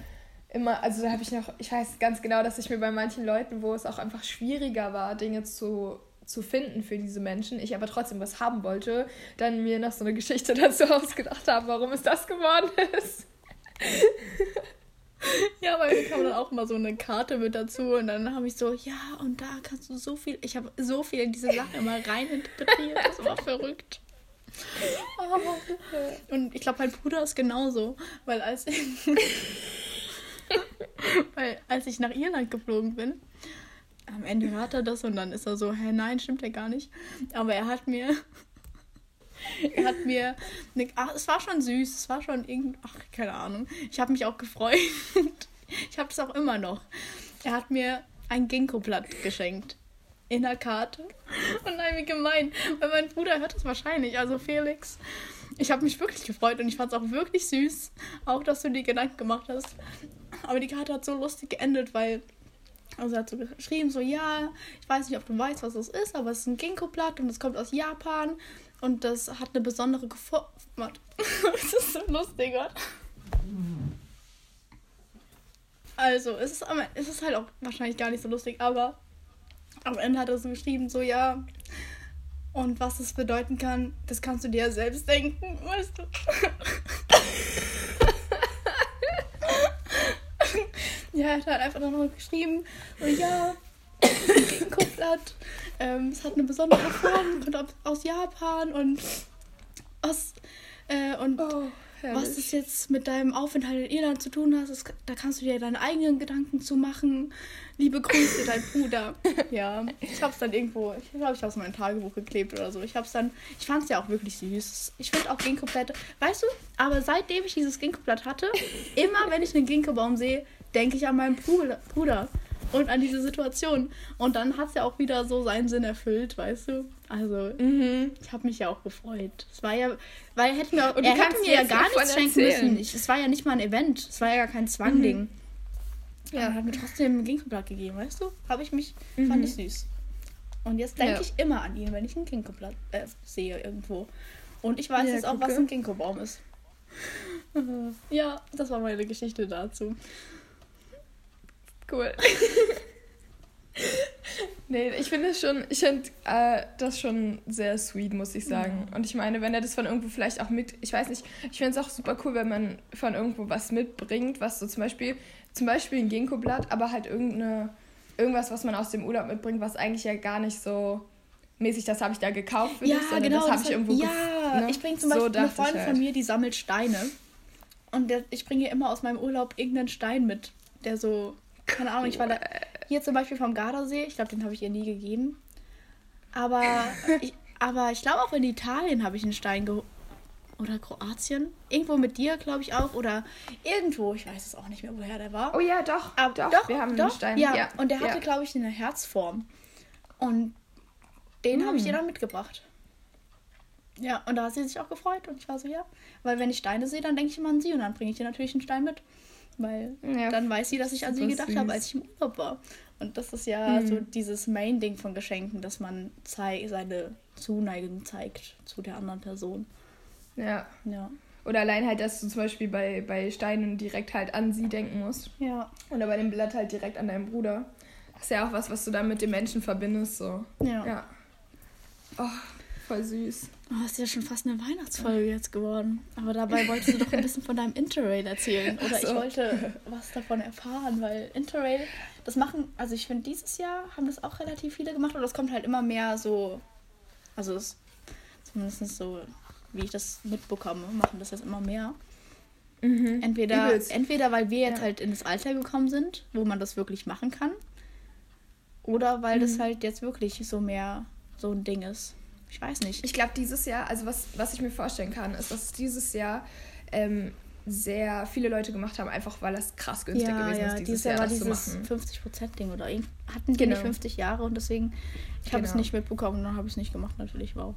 immer, also da habe ich noch, ich weiß ganz genau, dass ich mir bei manchen Leuten, wo es auch einfach schwieriger war, Dinge zu zu finden für diese Menschen, ich aber trotzdem was haben wollte, dann mir noch so eine Geschichte dazu ausgedacht habe, warum es das geworden ist. Ja, weil mir kam dann auch mal so eine Karte mit dazu und dann habe ich so, ja, und da kannst du so viel, ich habe so viel in diese Sache immer reininterpretiert, das war verrückt. Und ich glaube, mein Bruder ist genauso, weil als ich, weil als ich nach Irland geflogen bin, am Ende hört er das und dann ist er so, hä, nein, stimmt ja gar nicht. Aber er hat mir, er hat mir, eine, ach, es war schon süß, es war schon irgendwie, ach, keine Ahnung. Ich habe mich auch gefreut. Ich habe es auch immer noch. Er hat mir ein Ginkgo-Blatt geschenkt. In der Karte. Und nein, wie gemein. Weil mein Bruder hört das wahrscheinlich, also Felix. Ich habe mich wirklich gefreut und ich fand es auch wirklich süß. Auch, dass du dir Gedanken gemacht hast. Aber die Karte hat so lustig geendet, weil also er hat so geschrieben, so ja, ich weiß nicht, ob du weißt, was das ist, aber es ist ein Ginkgo-Blatt und es kommt aus Japan und das hat eine besondere Gefor... Warte, das ist so lustig, oder? Also, es ist, es ist halt auch wahrscheinlich gar nicht so lustig, aber am Ende hat er so geschrieben, so ja. Und was das bedeuten kann, das kannst du dir ja selbst denken, weißt du. ja, er hat halt einfach noch geschrieben, so ja, Ginkgo-Blatt, ähm, es hat eine besondere Form, kommt aus Japan und was, äh, und Oh, was das jetzt mit deinem Aufenthalt in Irland zu tun hat, das, da kannst du dir deine eigenen Gedanken zu machen. Liebe Grüße, dein Bruder. Ja, ich hab's dann irgendwo, ich glaube, ich hab's in mein Tagebuch geklebt oder so. Ich hab's dann, ich fand's ja auch wirklich süß. Ich finde auch Ginkgo-Blätter, weißt du, aber seitdem ich dieses Ginkgo-Blatt hatte, immer wenn ich einen Ginkgo-Baum sehe, denke ich an meinen Bruder und an diese Situation. Und dann hat's ja auch wieder so seinen Sinn erfüllt, weißt du? Also, Mhm. ich habe mich ja auch gefreut. Es war ja, weil hätten wir, Und er hätte mir ja gar nichts schenken erzählen. müssen. Ich, es war ja nicht mal ein Event. Es war ja gar kein Zwangding. Ja. Er hat mir trotzdem ein Ginkgo-Blatt gegeben, weißt du? Habe ich mich, Mhm. fand ich süß. Und jetzt denke Ja. ich immer an ihn, wenn ich ein Ginkgo-Blatt äh, sehe irgendwo. Und ich weiß Ja, jetzt auch, gucke. was ein Ginkgo-Baum ist. ja, das war meine Geschichte dazu. Cool. nee, ich finde es schon, ich finde äh, das schon sehr sweet, muss ich sagen. Und ich meine, wenn er das von irgendwo vielleicht auch mit, ich weiß nicht, ich finde es auch super cool, wenn man von irgendwo was mitbringt, was so zum Beispiel, zum Beispiel ein Ginkgo-Blatt, aber halt irgendeine, irgendwas, was man aus dem Urlaub mitbringt, was eigentlich ja gar nicht so mäßig, das habe ich da gekauft für Ja, dich, sondern genau. das habe das ich irgendwo Ja, ne? ich bringe zum So Beispiel eine dachte ich Freundin halt. von mir, die sammelt Steine. Und der, ich bringe immer aus meinem Urlaub irgendeinen Stein mit, der so, keine Ahnung, ich war da, hier zum Beispiel vom Gardasee, ich glaube, den habe ich ihr nie gegeben. Aber ich, aber ich glaube auch in Italien habe ich einen Stein geholt. Oder Kroatien. Irgendwo mit dir, glaube ich auch. Oder irgendwo, ich weiß es auch nicht mehr, woher der war. Oh ja, doch, Aber doch, wir haben einen Stein. Ja, ja. und der hatte, ja. glaube ich, eine Herzform. Und den habe ich Hm. ihr dann mitgebracht. Ja, und da hat sie sich auch gefreut und ich war so, ja. Weil wenn ich Steine sehe, dann denke ich immer an sie und dann bringe ich ihr natürlich einen Stein mit. Weil Ja, dann weiß sie, dass ich an sie gedacht süß. habe, als ich im Urlaub war. Und das ist ja Mhm. so dieses Main-Ding von Geschenken, dass man seine Zuneigung zeigt zu der anderen Person. ja. Ja. Oder allein halt, dass du zum Beispiel bei, bei Steinen direkt halt an sie denken musst. Ja. Oder bei dem Blatt halt direkt an deinen Bruder. Das ist ja auch was, was du dann mit dem Menschen verbindest. So. Ja. Ja. Oh, voll süß. Oh, ist ja schon fast eine Weihnachtsfolge jetzt geworden. Aber dabei wolltest du doch ein bisschen von deinem Interrail erzählen. Oder so. ich wollte was davon erfahren, weil Interrail, das machen, also ich finde, dieses Jahr haben das auch relativ viele gemacht, aber das kommt halt immer mehr so, also das, zumindest so, wie ich das mitbekomme, machen das jetzt immer mehr. Mhm. Entweder, Übelst. entweder weil wir jetzt Ja. halt in das Alter gekommen sind, wo man das wirklich machen kann. Oder weil das Mhm. halt jetzt wirklich so mehr so ein Ding ist. Ich weiß nicht. Ich glaube, dieses Jahr, also was, was ich mir vorstellen kann, ist, dass dieses Jahr ähm, sehr viele Leute gemacht haben, einfach weil das krass günstig gewesen ist, dieses, Jahr, war das zu dieses machen. 50%-Ding oder hatten die Genau. nicht 50 Jahre und deswegen, ich habe es Genau. nicht mitbekommen und dann habe ich es nicht gemacht, natürlich, wow.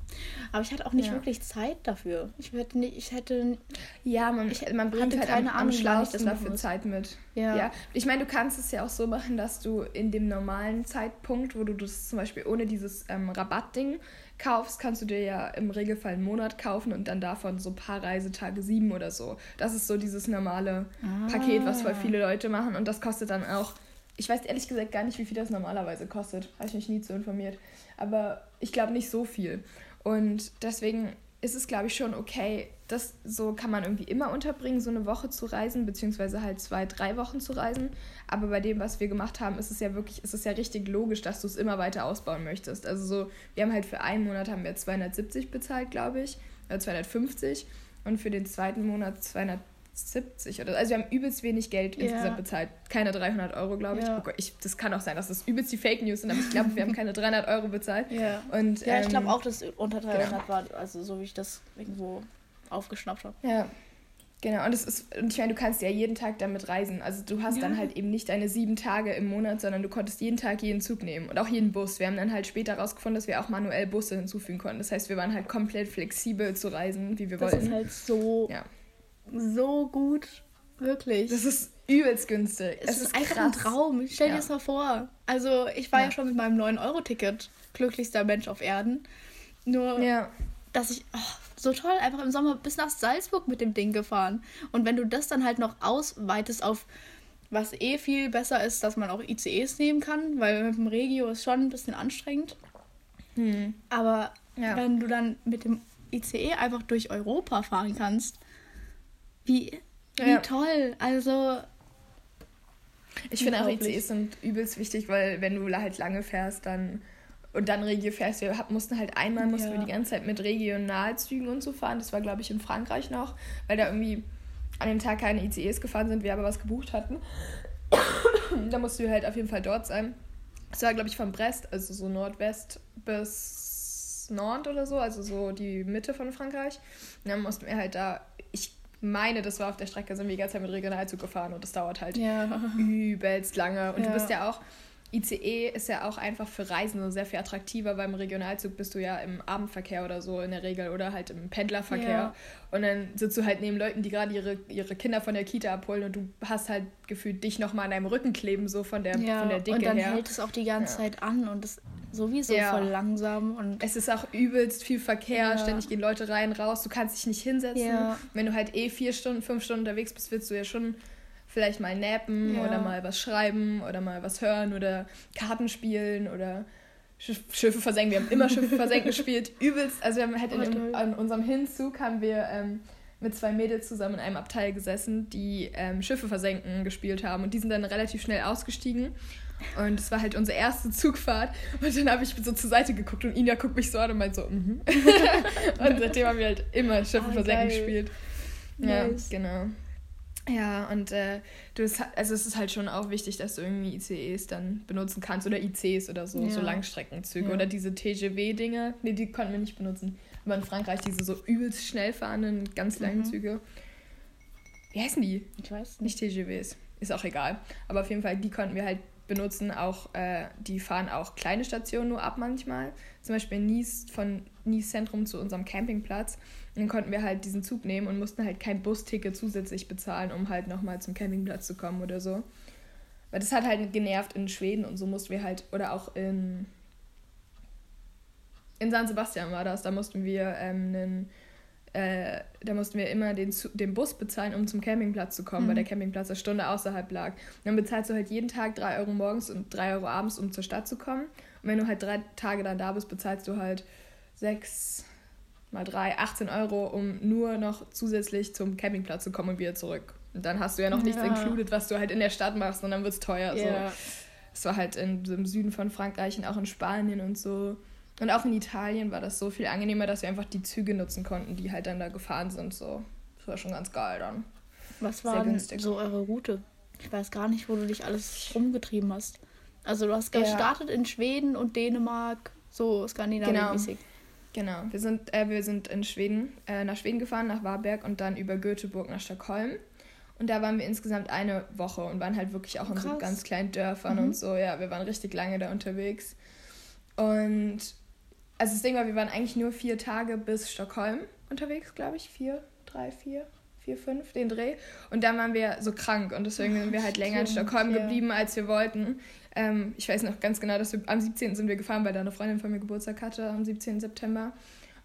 Aber ich hatte auch nicht Ja. wirklich Zeit dafür. Ich hätte nicht, ich hätte, Ja, man, Ich man bringt hatte halt keine am, Ahnung, am ich schlausten das dafür muss. Zeit mit. Ja. ja. Ich meine, du kannst es ja auch so machen, dass du in dem normalen Zeitpunkt, wo du das zum Beispiel ohne dieses ähm, Rabattding kaufst, kannst du dir ja im Regelfall einen Monat kaufen und dann davon so ein paar Reisetage sieben oder so. Das ist so dieses normale Ah. Paket, was voll viele Leute machen und das kostet dann auch ich weiß ehrlich gesagt gar nicht, wie viel das normalerweise kostet. Habe ich mich nie zu informiert. Aber ich glaube nicht so viel. Und deswegen ist es, glaube ich, schon okay. Das so kann man irgendwie immer unterbringen, so eine Woche zu reisen, beziehungsweise halt zwei, drei Wochen zu reisen. Aber bei dem, was wir gemacht haben, ist es ja wirklich, ist es ja richtig logisch, dass du es immer weiter ausbauen möchtest. Also so, wir haben halt für einen Monat haben wir 270 bezahlt, glaube ich, oder 250 und für den zweiten Monat 270 oder also wir haben übelst wenig Geld ja. insgesamt bezahlt, keine 300 Euro, glaube ich. Ja. Oh ich. Das kann auch sein, dass das übelst die Fake News sind, aber ich glaube, wir haben keine 300 Euro bezahlt. Ja, und, ja ich ähm, glaube auch, dass unter 300 genau. war, also so wie ich das irgendwo aufgeschnappt habe. Ja, Genau, und es ist, und ich meine, du kannst ja jeden Tag damit reisen. Also du hast ja. dann halt eben nicht deine sieben Tage im Monat, sondern du konntest jeden Tag jeden Zug nehmen und auch jeden Bus. Wir haben dann halt später herausgefunden, dass wir auch manuell Busse hinzufügen konnten. Das heißt, wir waren halt komplett flexibel zu reisen, wie wir das wollten. Das ist halt so, ja. So gut, wirklich. Das ist übelst günstig. Es, es ist, ist, einfach krass. ein Traum. Stell dir ja. das mal vor. Also ich war ja, ja schon mit meinem 9-Euro-Ticket glücklichster Mensch auf Erden. Nur, dass ich... Oh, so toll, einfach im Sommer bis nach Salzburg mit dem Ding gefahren. Und wenn du das dann halt noch ausweitest auf was eh viel besser ist, dass man auch ICEs nehmen kann, weil mit dem Regio ist schon ein bisschen anstrengend. Hm. Aber ja. wenn du dann mit dem ICE einfach durch Europa fahren kannst, wie, wie ja. toll. Also. Ich finde auch ICEs sind übelst wichtig, weil wenn du halt lange fährst, dann und dann Regio fährst. Wir mussten halt einmal mussten ja. wir die ganze Zeit mit Regionalzügen und so fahren. Das war, glaube ich, in Frankreich noch, weil da irgendwie an dem Tag keine ICEs gefahren sind, wir aber was gebucht hatten. da mussten wir halt auf jeden Fall dort sein. Das war, glaube ich, von Brest, also so Nordwest bis Nantes oder so, also so die Mitte von Frankreich. Und dann mussten wir halt da, ich meine, das war auf der Strecke, sind wir die ganze Zeit mit Regionalzug gefahren und das dauert halt ja. übelst lange. Und ja. du bist ja auch, ICE ist ja auch einfach für Reisende sehr viel attraktiver. Beim Regionalzug bist du ja im Abendverkehr oder so in der Regel oder halt im Pendlerverkehr. Ja. Und dann sitzt du halt neben Leuten, die gerade ihre, ihre Kinder von der Kita abholen und du hast halt gefühlt dich nochmal an deinem Rücken kleben, so von der, ja, von der Dicke her. Und dann her. hält es auch die ganze ja. Zeit an und ist sowieso ja. voll langsam. Und es ist auch übelst viel Verkehr, ständig gehen Leute rein, raus, du kannst dich nicht hinsetzen. Wenn du halt eh vier Stunden, fünf Stunden unterwegs bist, willst du ja schon vielleicht mal nappen ja. oder mal was schreiben oder mal was hören oder Karten spielen oder Schiffe versenken. Wir haben immer Schiffe versenken gespielt. Übelst. Also wir haben halt in, an unserem Hinzug haben wir ähm, mit zwei Mädels zusammen in einem Abteil gesessen, die ähm, Schiffe versenken gespielt haben. Und die sind dann relativ schnell ausgestiegen. Und es war halt unsere erste Zugfahrt. Und dann habe ich so zur Seite geguckt und Ina guckt mich so an und meint so, mhm. und seitdem haben wir halt immer Schiffe ah, versenken gespielt. Ja, nice. genau. Ja, und äh, du ist, also es ist halt schon auch wichtig, dass du irgendwie ICEs dann benutzen kannst oder ICs oder so, ja. so Langstreckenzüge ja. oder diese TGW-Dinge. Nee, die konnten wir nicht benutzen. Aber in Frankreich diese so übelst schnell fahrenden, ganz langen mhm. Züge. Wie heißen die? Ich weiß nicht. Nicht TGWs. Ist auch egal. Aber auf jeden Fall, die konnten wir halt benutzen. Auch, äh, die fahren auch kleine Stationen nur ab manchmal. Zum Beispiel Nice, von Nice Zentrum zu unserem Campingplatz dann konnten wir halt diesen Zug nehmen und mussten halt kein Busticket zusätzlich bezahlen, um halt nochmal zum Campingplatz zu kommen oder so. Weil das hat halt genervt in Schweden und so mussten wir halt, oder auch in, in San Sebastian war das, da mussten wir ähm, einen, äh, da mussten wir immer den, den Bus bezahlen, um zum Campingplatz zu kommen, mhm. weil der Campingplatz eine Stunde außerhalb lag. Und dann bezahlst du halt jeden Tag 3 Euro morgens und 3 Euro abends, um zur Stadt zu kommen. Und wenn du halt drei Tage dann da bist, bezahlst du halt 6, mal drei, 18 Euro, um nur noch zusätzlich zum Campingplatz zu kommen und wieder zurück. Und dann hast du ja noch nichts ja. included, was du halt in der Stadt machst und dann wird es teuer. Ja. So. Es war halt in, im Süden von Frankreich und auch in Spanien und so. Und auch in Italien war das so viel angenehmer, dass wir einfach die Züge nutzen konnten, die halt dann da gefahren sind. So. Das war schon ganz geil dann. Was war denn so eure Route? Ich weiß gar nicht, wo du dich alles rumgetrieben hast. Also du hast gestartet ja. in Schweden und Dänemark, so Skandinavien-mäßig. Genau. Genau, wir sind, äh, wir sind in Schweden, äh, nach Schweden gefahren, nach Warberg und dann über Göteborg nach Stockholm. Und da waren wir insgesamt eine Woche und waren halt wirklich auch in so ganz kleinen Dörfern mhm. und so. Ja, wir waren richtig lange da unterwegs. Und also das Ding war, wir waren eigentlich nur vier Tage bis Stockholm unterwegs, glaube ich. Vier, drei, vier, vier, fünf, den Dreh. Und dann waren wir so krank und deswegen sind wir halt länger in Stockholm ja. geblieben, als wir wollten. Ähm, ich weiß noch ganz genau, dass wir am 17. sind wir gefahren, weil da eine Freundin von mir Geburtstag hatte, am 17. September.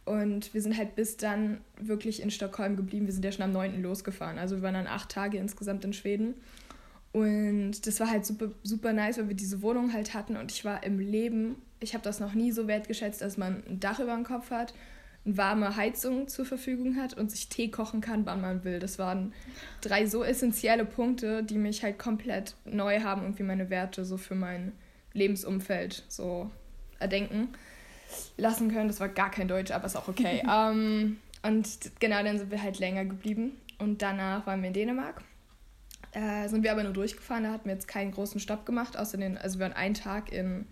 Und wir sind halt bis dann wirklich in Stockholm geblieben. Wir sind ja schon am 9. losgefahren. Also wir waren dann acht Tage insgesamt in Schweden. Und das war halt super, super nice, weil wir diese Wohnung halt hatten und ich war im Leben, ich habe das noch nie so wertgeschätzt, dass man ein Dach über dem Kopf hat, eine warme Heizung zur Verfügung hat und sich Tee kochen kann, wann man will. Das waren drei so essentielle Punkte, die mich halt komplett neu haben, irgendwie meine Werte so für mein Lebensumfeld so erdenken lassen können. Das war gar kein Deutsch, aber ist auch okay. ähm, und genau, dann sind wir halt länger geblieben und danach waren wir in Dänemark äh, sind wir aber nur durchgefahren, da hatten wir jetzt keinen großen Stopp gemacht, außer den, also wir waren einen Tag in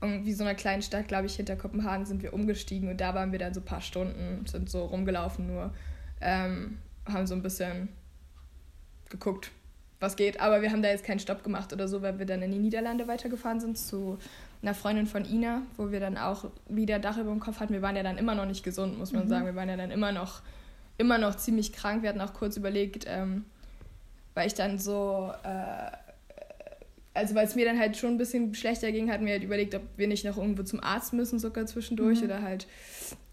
irgendwie so einer kleinen Stadt, glaube ich, hinter Kopenhagen sind wir umgestiegen und da waren wir dann so ein paar Stunden, sind so rumgelaufen nur, ähm, haben so ein bisschen geguckt, was geht. Aber wir haben da jetzt keinen Stopp gemacht oder so, weil wir dann in die Niederlande weitergefahren sind zu einer Freundin von Ina, wo wir dann auch wieder Dach über dem Kopf hatten. Wir waren ja dann immer noch nicht gesund, muss man mhm. sagen. Wir waren ja dann immer noch immer noch ziemlich krank. Wir hatten auch kurz überlegt, ähm, weil ich dann so, äh, also weil es mir dann halt schon ein bisschen schlechter ging, hatten wir halt überlegt, ob wir nicht noch irgendwo zum Arzt müssen, sogar zwischendurch, mhm. oder halt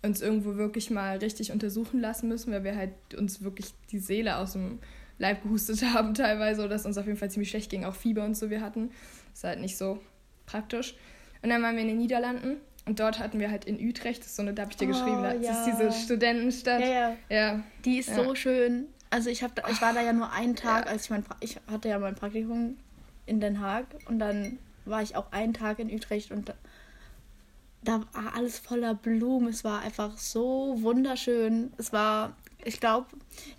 uns irgendwo wirklich mal richtig untersuchen lassen müssen, weil wir halt uns wirklich die Seele aus dem Leib gehustet haben teilweise, oder dass uns auf jeden Fall ziemlich schlecht ging, auch Fieber und so wir hatten. Das ist halt nicht so praktisch. Und dann waren wir in den Niederlanden und dort hatten wir halt in Utrecht, das ist so eine, da habe ich dir oh, geschrieben, das ja. ist diese Studentenstadt. Ja, ja. ja. Die ist ja. so schön. Also ich, hab, ich war da ja nur einen Tag, ja. als ich mein ich hatte ja mein Praktikum in Den Haag und dann war ich auch einen Tag in Utrecht und da, da war alles voller Blumen. Es war einfach so wunderschön. Es war, ich glaube,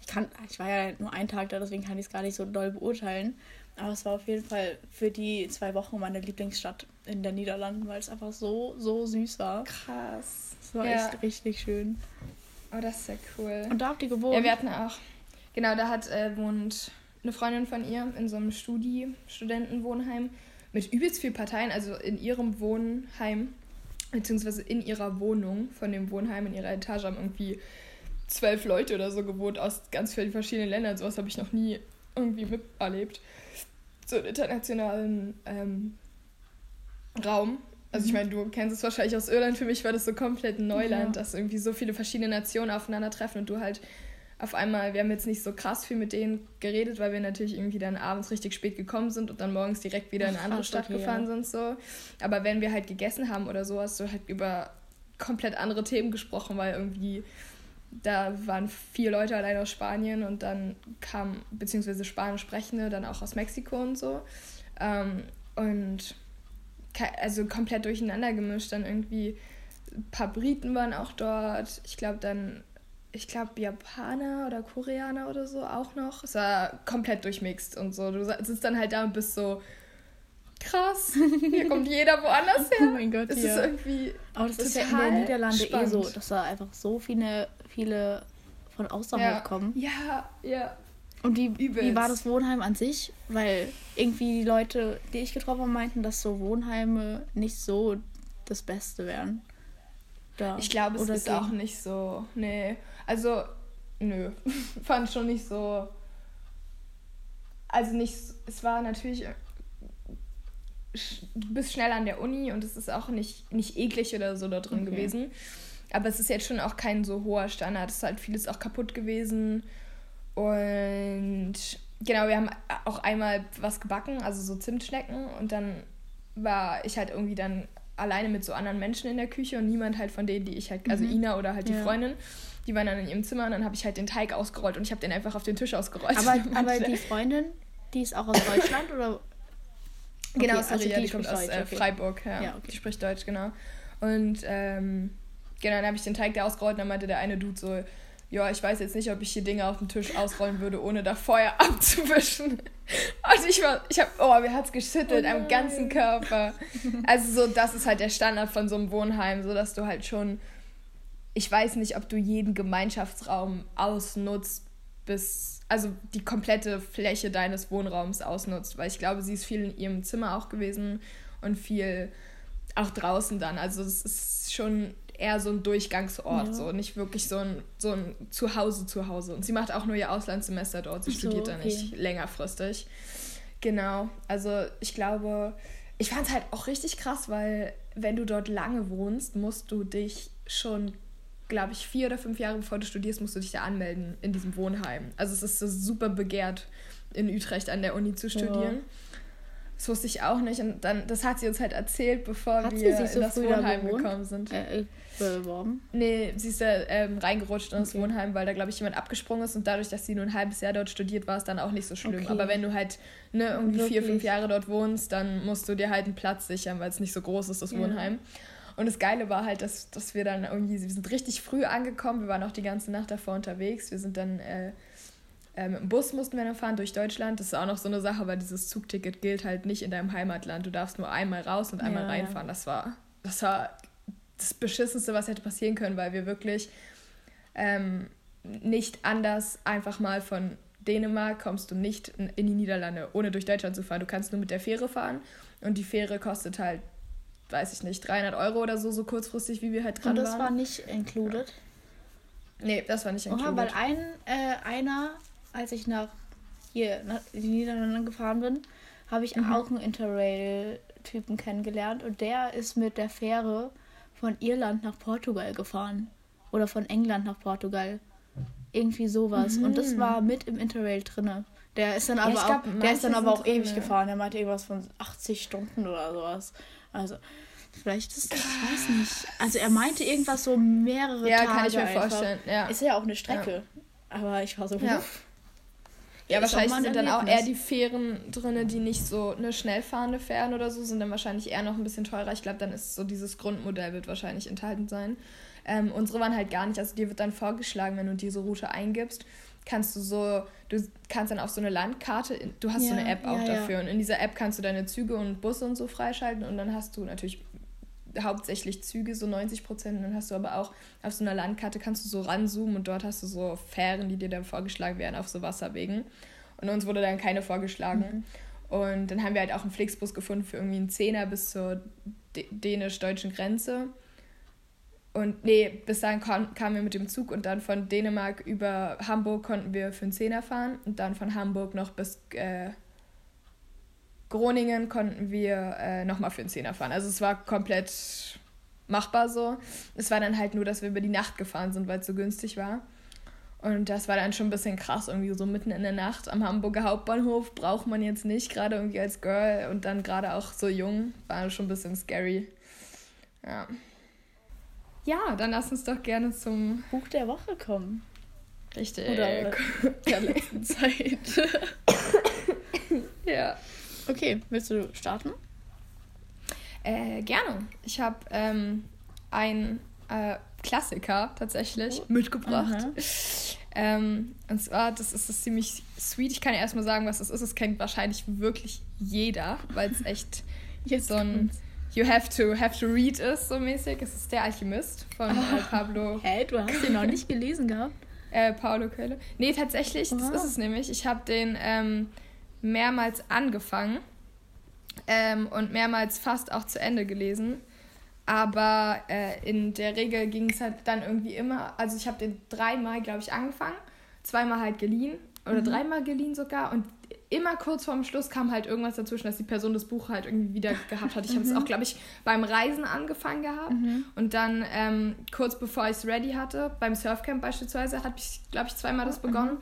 ich kann, ich war ja nur einen Tag da, deswegen kann ich es gar nicht so doll beurteilen. Aber es war auf jeden Fall für die zwei Wochen meine Lieblingsstadt in den Niederlanden, weil es einfach so, so süß war. Krass. Es war ja. echt richtig schön. Oh, das ist sehr cool. Und da habt ihr gewohnt? Ja, wir hatten auch. Genau, da hat äh, wohnt eine Freundin von ihr in so einem Studi Studentenwohnheim mit übelst viel Parteien, also in ihrem Wohnheim, beziehungsweise in ihrer Wohnung von dem Wohnheim in ihrer Etage haben irgendwie zwölf Leute oder so gewohnt aus ganz vielen verschiedenen Ländern. Sowas habe ich noch nie irgendwie miterlebt so einen internationalen ähm, Raum. Also ich mhm. meine, du kennst es wahrscheinlich aus Irland. Für mich war das so komplett Neuland, ja. dass irgendwie so viele verschiedene Nationen aufeinandertreffen und du halt auf einmal, wir haben jetzt nicht so krass viel mit denen geredet, weil wir natürlich irgendwie dann abends richtig spät gekommen sind und dann morgens direkt wieder in eine andere Stadt okay, gefahren ja. sind. So. Aber wenn wir halt gegessen haben oder so, hast du halt über komplett andere Themen gesprochen, weil irgendwie da waren vier Leute allein aus Spanien und dann kamen, beziehungsweise Spanisch sprechende, dann auch aus Mexiko und so. Ähm, und also komplett durcheinander gemischt. Dann irgendwie ein paar Briten waren auch dort. Ich glaube dann, ich glaube Japaner oder Koreaner oder so auch noch. Es war komplett durchmixt und so. Du sitzt dann halt da und bist so, krass, hier kommt jeder woanders her. Oh mein Gott, es ja. ist irgendwie. Aber das ist ja in den Niederlanden spannend. eh so, dass da einfach so viele, viele von außerhalb ja. kommen. Ja, ja. Und wie, wie war das Wohnheim an sich? Weil irgendwie die Leute, die ich getroffen habe, meinten, dass so Wohnheime nicht so das Beste wären. Da. Ich glaube, es Oder ist gegen. auch nicht so. Nee. Also, nö. Fand schon nicht so. Also nicht. Es war natürlich du bist schnell an der Uni und es ist auch nicht, nicht eklig oder so da drin okay. gewesen. Aber es ist jetzt schon auch kein so hoher Standard. Es ist halt vieles auch kaputt gewesen. Und genau, wir haben auch einmal was gebacken, also so Zimtschnecken. Und dann war ich halt irgendwie dann alleine mit so anderen Menschen in der Küche und niemand halt von denen, die ich halt, also mhm. Ina oder halt die ja. Freundin, die waren dann in ihrem Zimmer und dann habe ich halt den Teig ausgerollt und ich habe den einfach auf den Tisch ausgerollt. Aber, aber die Freundin, die ist auch aus Deutschland oder Genau, okay, sorry, also die, die kommt aus äh, okay. Freiburg, ja. ja okay. Die spricht Deutsch, genau. Und ähm, genau, dann habe ich den Teig da ausgerollt und dann meinte der eine Dude so, ja, ich weiß jetzt nicht, ob ich hier Dinge auf dem Tisch ausrollen würde, ohne da Feuer abzuwischen. Und ich war, ich habe, oh, mir hat es geschüttelt oh am ganzen Körper. Also so, das ist halt der Standard von so einem Wohnheim, so dass du halt schon, ich weiß nicht, ob du jeden Gemeinschaftsraum ausnutzt, bis also die komplette Fläche deines Wohnraums ausnutzt, weil ich glaube, sie ist viel in ihrem Zimmer auch gewesen und viel auch draußen dann. Also es ist schon eher so ein Durchgangsort, ja. so nicht wirklich so ein, so ein Zuhause zu Hause. Und sie macht auch nur ihr Auslandssemester dort, sie so, studiert da okay. nicht längerfristig. Genau, also ich glaube, ich fand es halt auch richtig krass, weil wenn du dort lange wohnst, musst du dich schon glaube ich, vier oder fünf Jahre bevor du studierst, musst du dich da anmelden in diesem Wohnheim. Also es ist so super begehrt, in Utrecht an der Uni zu studieren. Ja. Das wusste ich auch nicht. Und dann, das hat sie uns halt erzählt, bevor hat wir so in das Wohnheim da gekommen sind. Äh, äh, beworben? Nee, sie ist da ähm, reingerutscht in das okay. Wohnheim, weil da, glaube ich, jemand abgesprungen ist. Und dadurch, dass sie nur ein halbes Jahr dort studiert, war es dann auch nicht so schlimm. Okay. Aber wenn du halt ne, irgendwie Wirklich? vier, fünf Jahre dort wohnst, dann musst du dir halt einen Platz sichern, weil es nicht so groß ist, das ja. Und das Geile war halt, dass, dass wir dann irgendwie, wir sind richtig früh angekommen, wir waren auch die ganze Nacht davor unterwegs. Wir sind dann äh, äh, mit dem Bus mussten wir dann fahren durch Deutschland. Das ist auch noch so eine Sache, weil dieses Zugticket gilt halt nicht in deinem Heimatland. Du darfst nur einmal raus und einmal ja, reinfahren. Das war, das war das Beschissenste, was hätte passieren können, weil wir wirklich ähm, nicht anders einfach mal von Dänemark kommst du nicht in die Niederlande, ohne durch Deutschland zu fahren. Du kannst nur mit der Fähre fahren und die Fähre kostet halt, weiß ich nicht, 300 Euro oder so, so kurzfristig, wie wir halt dran waren. Und das war nicht included? Nee, das war nicht included. Oha, weil ein, äh, einer, als ich nach hier nach die Niederlande gefahren bin, habe ich mhm. auch einen Interrail-Typen kennengelernt und der ist mit der Fähre von Irland nach Portugal gefahren. Oder von England nach Portugal. Irgendwie sowas. Mhm. Und das mhm. war mit im Interrail drinne. Der ist dann aber ja, auch, glaub, der ist dann aber auch ewig gefahren. Der meinte irgendwas von 80 Stunden oder sowas. Also, vielleicht ist das, ich weiß nicht. Also er meinte irgendwas so mehrere ja, Tage. Ja, kann ich mir einfach. vorstellen. Ja. Ist ja auch eine Strecke. Ja. Aber ich war so. Ja. Ja, wahrscheinlich sind dann auch eher die Fähren drin, die nicht so eine schnell fahrende Fähren oder so, sind dann wahrscheinlich eher noch ein bisschen teurer. Ich glaube, dann ist so dieses Grundmodell wird wahrscheinlich enthalten sein. Ähm, unsere waren halt gar nicht. Also dir wird dann vorgeschlagen, wenn du diese Route eingibst, kannst du so, du kannst dann auf so eine Landkarte, du hast ja, so eine App auch ja, dafür. Ja. Und in dieser App kannst du deine Züge und Busse und so freischalten und dann hast du natürlich hauptsächlich Züge, so 90 Prozent. Und dann hast du aber auch auf so einer Landkarte kannst du so ranzoomen und dort hast du so Fähren, die dir dann vorgeschlagen werden auf so Wasserwegen. Und uns wurde dann keine vorgeschlagen. Mhm. Und dann haben wir halt auch einen Flixbus gefunden für irgendwie einen Zehner bis zur dänisch-deutschen Grenze. Und nee, bis dahin kamen wir mit dem Zug und dann von Dänemark über Hamburg konnten wir für einen Zehner fahren und dann von Hamburg noch bis äh, Groningen konnten wir äh, nochmal für einen Zehner fahren. Also es war komplett machbar so. Es war dann halt nur, dass wir über die Nacht gefahren sind, weil es so günstig war. Und das war dann schon ein bisschen krass, irgendwie so mitten in der Nacht am Hamburger Hauptbahnhof braucht man jetzt nicht, gerade irgendwie als Girl und dann gerade auch so jung, war schon ein bisschen scary. Ja. Ja, dann lass uns doch gerne zum Buch der Woche kommen. Richtig. Oder der letzten Zeit. ja. Okay, willst du starten? Äh, gerne. Ich habe ähm, ein äh, Klassiker tatsächlich oh. mitgebracht. Ähm, und zwar, das ist, das ziemlich sweet. Ich kann ja erstmal sagen, was das ist. Es kennt wahrscheinlich wirklich jeder, weil es echt so ein You have to, have to read ist, so mäßig. Es ist Der Alchemist von oh. äh, Pablo. Hä, du hast den noch nicht gelesen gehabt? Äh, Paulo Coelho. Nee, tatsächlich, oh. das ist es nämlich. Ich habe den ähm, mehrmals angefangen ähm, und mehrmals fast auch zu Ende gelesen. Aber äh, in der Regel ging es halt dann irgendwie immer. Also ich habe den dreimal, glaube ich, angefangen, zweimal halt geliehen oder mhm. dreimal geliehen sogar. Und immer kurz vorm Schluss kam halt irgendwas dazwischen, dass die Person das Buch halt irgendwie wieder gehabt hat. Ich habe es mhm. auch, glaube ich, beim Reisen angefangen gehabt. Mhm. Und dann ähm, kurz bevor ich es ready hatte, beim Surfcamp beispielsweise, habe ich, glaube ich, zweimal das mhm. begonnen.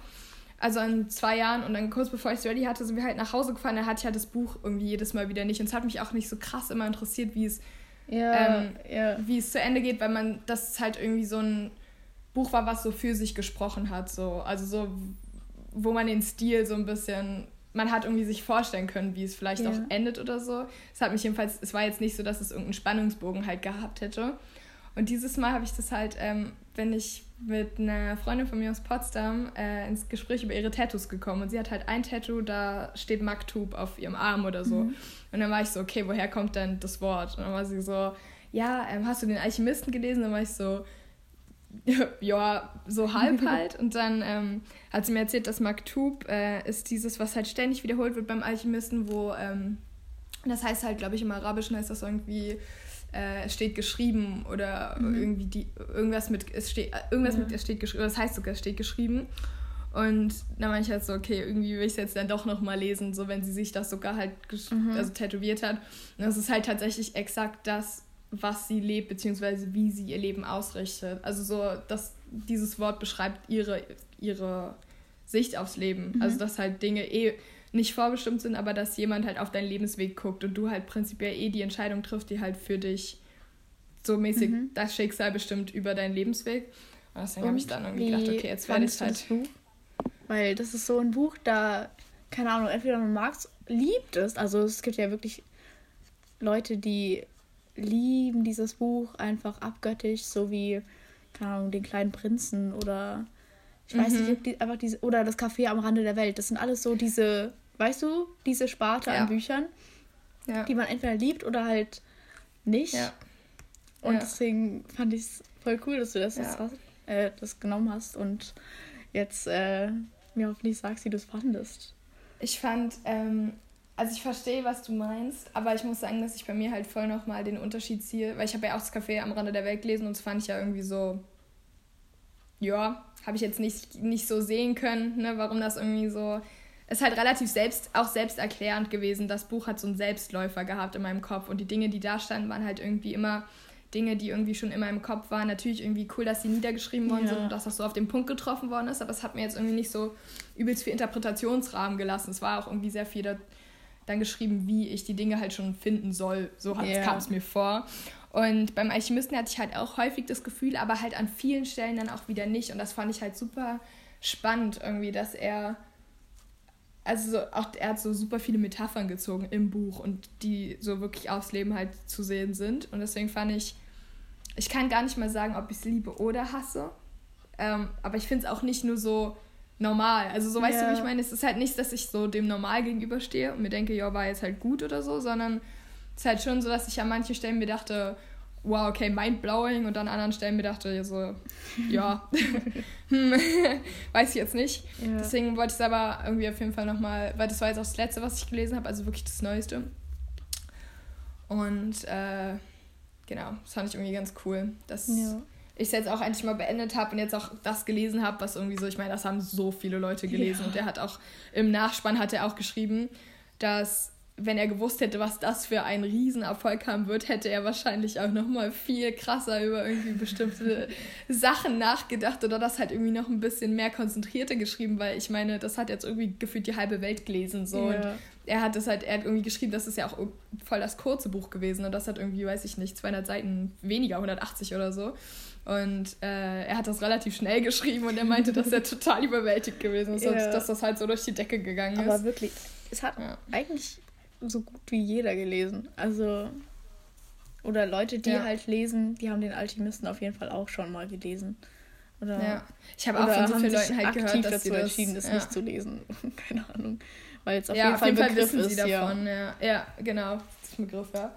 Also in zwei Jahren und dann kurz bevor ich es ready hatte, sind wir halt nach Hause gefahren. Da hatte ich halt das Buch irgendwie jedes Mal wieder nicht. Und es hat mich auch nicht so krass immer interessiert, wie es, ja, ähm, ja. wie es zu Ende geht, weil man das halt irgendwie so ein Buch war, was so für sich gesprochen hat. So. Also so, wo man den Stil so ein bisschen man hat irgendwie sich vorstellen können, wie es vielleicht ja. auch endet oder so. Es hat mich jedenfalls, es war jetzt nicht so, dass es irgendeinen Spannungsbogen halt gehabt hätte. Und dieses Mal habe ich das halt, ähm, wenn ich mit einer Freundin von mir aus Potsdam äh, ins Gespräch über ihre Tattoos gekommen und sie hat halt ein Tattoo, da steht Maktub auf ihrem Arm oder so. Mhm. Und dann war ich so, okay, woher kommt denn das Wort? Und dann war sie so, ja, ähm, hast du den Alchemisten gelesen? Und dann war ich so, ja, so halb halt. Und dann ähm, hat sie mir erzählt, dass Maktub äh, ist dieses, was halt ständig wiederholt wird beim Alchemisten, wo, ähm, das heißt halt, glaube ich, im Arabischen heißt das irgendwie, äh, steht geschrieben oder mhm. irgendwie die, irgendwas mit, es steht, irgendwas ja. mit, es steht geschrieben, das heißt sogar, es steht geschrieben. Und dann meine ich halt so, okay, irgendwie will ich es jetzt dann doch nochmal lesen, so wenn sie sich das sogar halt mhm. also tätowiert hat. Und das ist halt tatsächlich exakt das, was sie lebt, beziehungsweise wie sie ihr Leben ausrichtet. Also so, dass dieses Wort beschreibt ihre, ihre Sicht aufs Leben. Mhm. Also, dass halt Dinge eh nicht vorbestimmt sind, aber dass jemand halt auf deinen Lebensweg guckt und du halt prinzipiell eh die Entscheidung triffst, die halt für dich so mäßig mhm. das Schicksal bestimmt über deinen Lebensweg. Und deswegen habe ich dann irgendwie gedacht, okay, jetzt werde ich halt. Weil das ist so ein Buch, da, keine Ahnung, entweder man mag es, liebt es. Also es gibt ja wirklich Leute, die lieben dieses Buch einfach abgöttisch, so wie, keine Ahnung, den kleinen Prinzen oder ich mhm. weiß nicht, mhm. die, einfach diese, oder das Café am Rande der Welt. Das sind alles so diese, weißt du, diese Sparte ja. an Büchern, ja. die man entweder liebt oder halt nicht. Ja. Und deswegen fand ich es voll cool, dass du das jetzt hast, äh, das genommen hast und jetzt äh, mir hoffentlich sagst, wie du es fandest. Ich fand, ähm, also ich verstehe, was du meinst, aber ich muss sagen, dass ich bei mir halt voll nochmal den Unterschied ziehe, weil ich habe ja auch das Café am Rande der Welt gelesen und das fand ich ja irgendwie so, ja, habe ich jetzt nicht, nicht so sehen können, ne, warum das irgendwie so, ist halt relativ selbst, auch selbsterklärend gewesen. Das Buch hat so einen Selbstläufer gehabt in meinem Kopf und die Dinge, die da standen, waren halt irgendwie immer Dinge, die irgendwie schon in meinem Kopf waren. Natürlich irgendwie cool, dass sie niedergeschrieben worden ja. sind und dass das so auf den Punkt getroffen worden ist, aber es hat mir jetzt irgendwie nicht so übelst viel Interpretationsrahmen gelassen. Es war auch irgendwie sehr viel da, dann geschrieben, wie ich die Dinge halt schon finden soll. So yeah. kam es mir vor. Und beim Alchemisten hatte ich halt auch häufig das Gefühl, aber halt an vielen Stellen dann auch wieder nicht. Und das fand ich halt super spannend irgendwie, dass er also so, auch er hat so super viele Metaphern gezogen im Buch und die so wirklich aufs Leben halt zu sehen sind. Und deswegen fand ich, ich kann gar nicht mal sagen, ob ich es liebe oder hasse. Ähm, aber ich finde es auch nicht nur so normal. Also so weißt ja. du, wie ich meine? Es ist halt nicht, dass ich so dem Normal gegenüberstehe und mir denke, ja, war jetzt halt gut oder so, sondern es ist halt schon so, dass ich an manchen Stellen mir dachte, wow, okay, mindblowing und an anderen Stellen mir dachte, so, ja, hm, weiß ich jetzt nicht. Ja. Deswegen wollte ich es aber irgendwie auf jeden Fall nochmal, weil das war jetzt auch das letzte, was ich gelesen habe, also wirklich das Neueste. Und äh, genau, das fand ich irgendwie ganz cool, dass ja. Ich es jetzt auch endlich mal beendet habe und jetzt auch das gelesen habe, was irgendwie so, ich meine, das haben so viele Leute gelesen ja. und er hat auch im Nachspann hat er auch geschrieben, dass wenn er gewusst hätte, was das für ein Riesenerfolg haben wird, hätte er wahrscheinlich auch noch mal viel krasser über irgendwie bestimmte Sachen nachgedacht oder das halt irgendwie noch ein bisschen mehr konzentrierter geschrieben, weil ich meine, das hat jetzt irgendwie gefühlt die halbe Welt gelesen so ja. und er hat das halt, er hat irgendwie geschrieben, das ist ja auch voll das kurze Buch gewesen und das hat irgendwie, weiß ich nicht, 200 Seiten weniger, 180 oder so. Und äh, er hat das relativ schnell geschrieben und er meinte, dass er total überwältigt gewesen ist, ja. dass das halt so durch die Decke gegangen ist. Aber wirklich, es hat ja. eigentlich so gut wie jeder gelesen. Also, oder Leute, die ja. halt lesen, die haben den Alchemisten auf jeden Fall auch schon mal gelesen. Oder, ja. Ich habe auch von so vielen Leuten halt gehört, dass dazu sie das, entschieden, das ja. nicht zu lesen. Keine Ahnung. Weil es auf ja, jeden Fall ein Begriff ist. Davon, ja. ja, genau. Das ist ein Begriff, ja.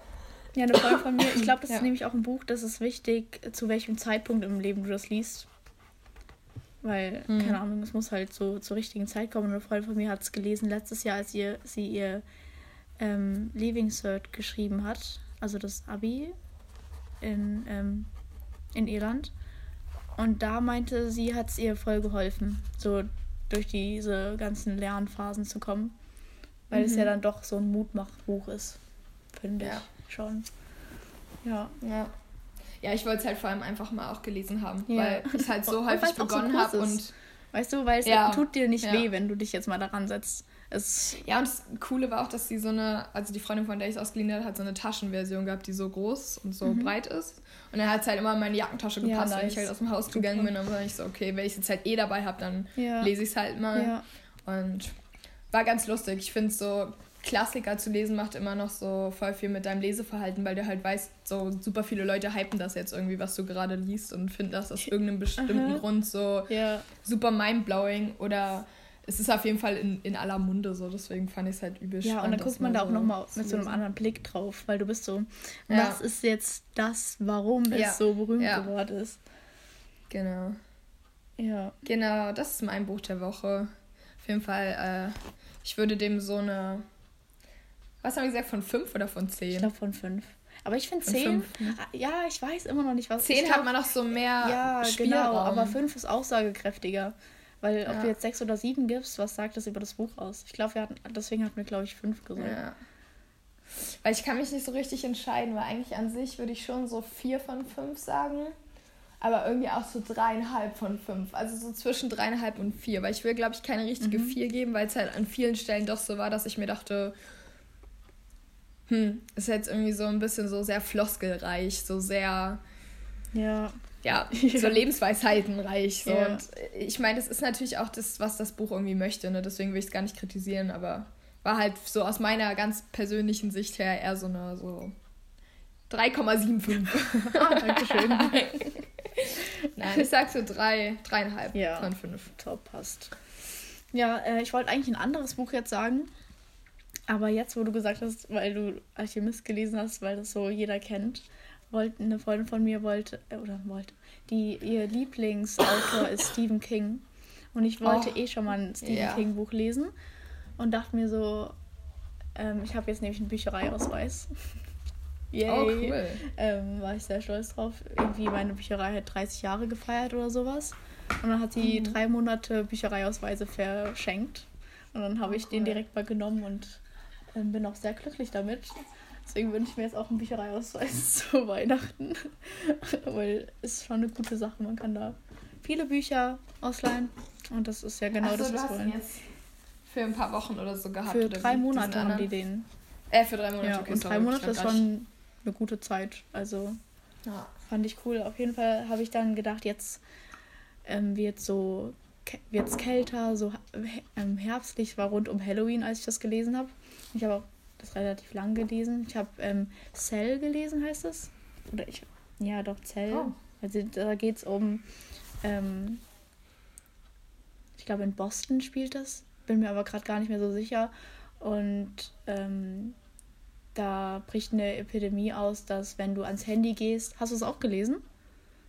Ja, eine Freundin von mir, ich glaube, das ist nämlich auch ein Buch, das ist wichtig, zu welchem Zeitpunkt im Leben du das liest. Weil, hm. keine Ahnung, es muss halt so zur richtigen Zeit kommen. Eine Freundin von mir hat es gelesen letztes Jahr, als ihr, sie ihr ähm, Leaving Cert geschrieben hat, also das Abi in, ähm, in Irland. Und da meinte sie, hat es ihr voll geholfen, so durch diese ganzen Lernphasen zu kommen. Weil mhm. es ja mhm. dann doch so ein Mutmachbuch ist, finde ja. ich schon. Ja. Ja. Ja, ich wollte es halt vor allem einfach mal auch gelesen haben, ja. weil ich es halt so häufig begonnen so habe und. Weißt du, weil es ja. tut dir nicht weh, wenn du dich jetzt mal daran setzt. Es ja, und das Coole war auch, dass sie so eine, also die Freundin, von der ich es ausgeliehen habe, hat so eine Taschenversion gehabt, die so groß und so mhm. breit ist. Und dann hat es halt immer in meine Jackentasche gepasst, ja, nice. wenn ich halt aus dem Haus gegangen bin. Dann war ich so, okay, wenn ich es jetzt halt eh dabei habe, dann ja. lese ich es halt mal. Ja. Und war ganz lustig. Ich finde so, Klassiker zu lesen macht immer noch so voll viel mit deinem Leseverhalten, weil du halt weißt, so super viele Leute hypen das jetzt irgendwie, was du gerade liest und finden das aus irgendeinem bestimmten Grund so ja. super mindblowing oder es ist auf jeden Fall in, in aller Munde so, deswegen fand ich es halt übel Ja, und dann guckt man da auch nochmal mit so einem anderen Blick drauf, weil du bist so, ja. was ist jetzt das, warum ja. es so berühmt ja. geworden ist. Genau. Ja. Genau, das ist mein Buch der Woche. Auf jeden Fall, äh, ich würde dem so eine, was haben wir gesagt, von fünf oder von zehn? Ich glaube von fünf. Aber ich finde zehn, ne? ah, ja, ich weiß immer noch nicht, was. Zehn hat man noch so mehr Ja, Spielraum. genau, aber fünf ist aussagekräftiger. Weil ja. ob du jetzt sechs oder sieben gibst, was sagt das über das Buch aus? Ich glaube, wir hatten, deswegen hatten wir, glaube ich, fünf gesagt. Ja. Weil ich kann mich nicht so richtig entscheiden, weil eigentlich an sich würde ich schon so vier von fünf sagen. aber irgendwie auch so dreieinhalb von fünf. Also so zwischen dreieinhalb und vier, weil ich will, glaube ich, keine richtige mhm. vier geben, weil es halt an vielen Stellen doch so war, dass ich mir dachte, hm, ist jetzt irgendwie so ein bisschen so sehr floskelreich, so sehr. Ja. Ja, so Lebensweisheitenreich. So. Ja. Und ich meine, das ist natürlich auch das, was das Buch irgendwie möchte, ne? deswegen will ich es gar nicht kritisieren, aber war halt so aus meiner ganz persönlichen Sicht her eher so eine so 3,75. ah, Dankeschön. Nein, ich sag so 3, 3,5 ja, von 5. Top, passt. Ja, äh, ich wollte eigentlich ein anderes Buch jetzt sagen. Aber jetzt, wo du gesagt hast, weil du Alchemist gelesen hast, weil das so jeder kennt, wollte eine Freundin von mir wollte, äh, oder wollte, die ihr Lieblingsautor ist Stephen King. Und ich wollte oh, eh schon mal ein Stephen yeah. King Buch lesen und dachte mir so, ähm, ich habe jetzt nämlich einen Büchereiausweis. Yay. Oh, cool. Ähm, war ich sehr stolz drauf. Irgendwie meine Bücherei hat 30 Jahre gefeiert oder sowas. Und dann hat sie mhm. drei Monate Büchereiausweise verschenkt. Und dann habe ich cool. den direkt mal genommen und bin auch sehr glücklich damit. Deswegen wünsche ich mir jetzt auch einen Büchereiausweis zu Weihnachten. Weil es ist schon eine gute Sache. Man kann da viele Bücher ausleihen. Und das ist ja genau so, das, was wir wollen. Jetzt für ein paar Wochen oder so gehabt. Für drei Monate haben die den. Äh, für drei Monate. Ja, okay, und drei Monate ist schon eine gute Zeit. Also ja. fand ich cool. Auf jeden Fall habe ich dann gedacht, jetzt ähm, wird so wird es kälter, so ähm, herbstlich war rund um Halloween, als ich das gelesen habe. Ich habe auch das relativ lang gelesen. Ich habe ähm, Cell gelesen, heißt es. Oder ich, ja doch, Cell. Oh. Also da geht es um, ähm, ich glaube in Boston spielt das. Bin mir aber gerade gar nicht mehr so sicher. Und ähm, da bricht eine Epidemie aus, dass wenn du ans Handy gehst, hast du es auch gelesen?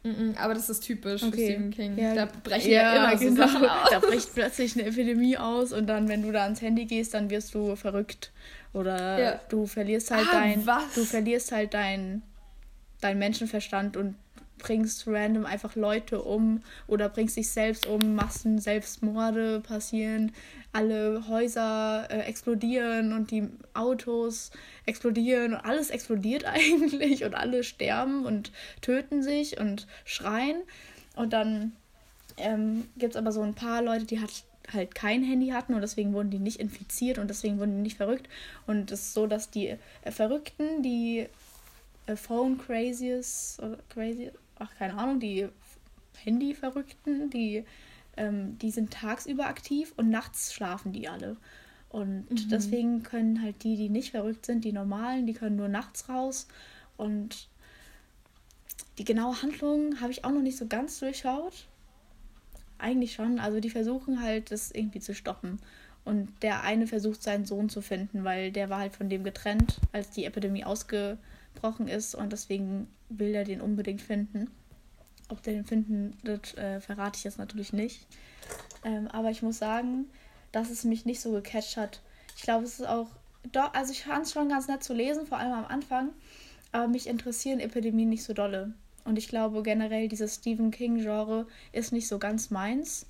Mm aber das ist typisch okay. für Stephen King. Ja, da brechen ja, ja immer so genau. Sachen aus. Da bricht plötzlich eine Epidemie aus und dann, wenn du da ans Handy gehst, dann wirst du verrückt. Oder ja. du verlierst halt ah, dein. Was? Du verlierst halt dein, dein Menschenverstand und bringst random einfach Leute um oder bringst dich selbst um, Massen Selbstmorde passieren, alle Häuser äh, explodieren und die Autos explodieren und alles explodiert eigentlich und alle sterben und töten sich und schreien. Und dann ähm, gibt es aber so ein paar Leute, die hat, halt kein Handy hatten und deswegen wurden die nicht infiziert und deswegen wurden die nicht verrückt. Und es ist so, dass die äh, Verrückten, die äh, Phone Crazies oder Crazy, ach keine Ahnung, die Handy-Verrückten, die ähm, die sind tagsüber aktiv und nachts schlafen die alle. Und mhm. deswegen können halt die, die nicht verrückt sind, die normalen, die können nur nachts raus. Und die genaue Handlung habe ich auch noch nicht so ganz durchschaut. Eigentlich schon. Also die versuchen halt, das irgendwie zu stoppen. Und der eine versucht seinen Sohn zu finden, weil der war halt von dem getrennt, als die Epidemie ausgebrochen ist. Und deswegen will er den unbedingt finden. Ob der den finden wird, äh, verrate ich jetzt natürlich nicht. Ähm, aber ich muss sagen, dass es mich nicht so gecatcht hat. Ich glaube, es ist auch. Doch, also ich fand es schon ganz nett zu lesen, vor allem am Anfang. Aber mich interessieren Epidemien nicht so dolle. Und ich glaube generell, dieses Stephen King-Genre ist nicht so ganz meins.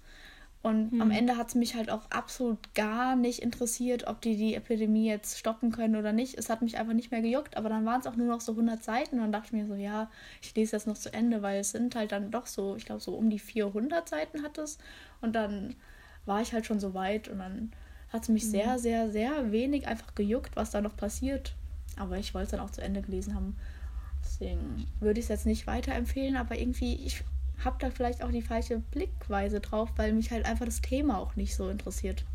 Und hm. am Ende hat es mich halt auch absolut gar nicht interessiert, ob die die Epidemie jetzt stoppen können oder nicht. Es hat mich einfach nicht mehr gejuckt, aber dann waren es auch nur noch so 100 Seiten und dann dachte ich mir so, ja, ich lese das noch zu Ende, weil es sind halt dann doch so, ich glaube, so um die 400 Seiten hat es. Und dann war ich halt schon so weit und dann hat es mich hm. sehr, sehr, sehr wenig einfach gejuckt, was da noch passiert. Aber ich wollte es dann auch zu Ende gelesen haben. Deswegen würde ich es jetzt nicht weiterempfehlen, aber irgendwie, ich habe da vielleicht auch die falsche Blickweise drauf, weil mich halt einfach das Thema auch nicht so interessiert.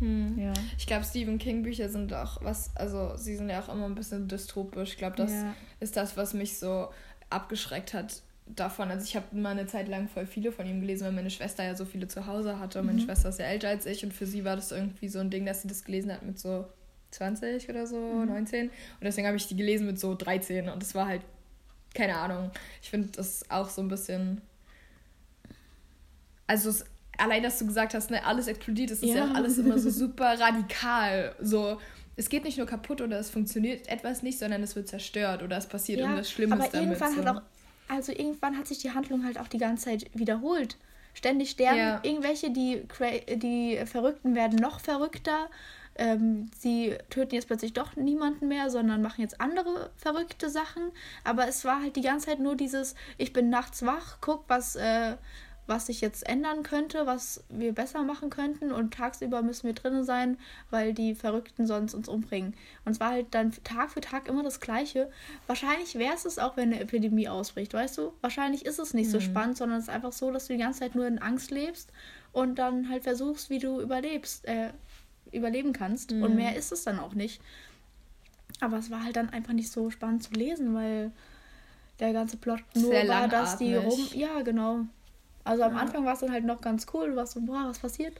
Hm. Ja. Ich glaube, Stephen King Bücher sind auch was, also sie sind ja auch immer ein bisschen dystopisch. Ich glaube, das ja. ist das, was mich so abgeschreckt hat davon. Also ich habe mal eine Zeit lang voll viele von ihm gelesen, weil meine Schwester ja so viele zu Hause hatte. Mhm. Meine Schwester ist ja älter als ich und für sie war das irgendwie so ein Ding, dass sie das gelesen hat mit so 20 oder so, mhm. 19. Und deswegen habe ich die gelesen mit so 13 und das war halt keine Ahnung. Ich finde das auch so ein bisschen. Also es, allein, dass du gesagt hast, ne, alles explodiert, das ist ja. ja auch alles immer so super radikal. So, es geht nicht nur kaputt oder es funktioniert etwas nicht, sondern es wird zerstört oder es passiert ja, irgendwas Schlimmes aber damit. Irgendwann so. hat auch, also irgendwann hat sich die Handlung halt auch die ganze Zeit wiederholt. Ständig sterben ja. irgendwelche, die, die Verrückten werden noch verrückter ähm, sie töten jetzt plötzlich doch niemanden mehr, sondern machen jetzt andere verrückte Sachen. Aber es war halt die ganze Zeit nur dieses, ich bin nachts wach, guck, was, äh, was sich jetzt ändern könnte, was wir besser machen könnten und tagsüber müssen wir drinnen sein, weil die Verrückten sonst uns umbringen. Und es war halt dann Tag für Tag immer das Gleiche. Wahrscheinlich wäre es es auch, wenn eine Epidemie ausbricht, weißt du? Wahrscheinlich ist es nicht mhm. so spannend, sondern es ist einfach so, dass du die ganze Zeit nur in Angst lebst und dann halt versuchst, wie du überlebst, äh, überleben kannst. Mhm. Und mehr ist es dann auch nicht. Aber es war halt dann einfach nicht so spannend zu lesen, weil der ganze Plot nur Sehr war, dass die rum. Ja, genau. Also am ja. Anfang war es dann halt noch ganz cool, du warst so, boah, was passiert?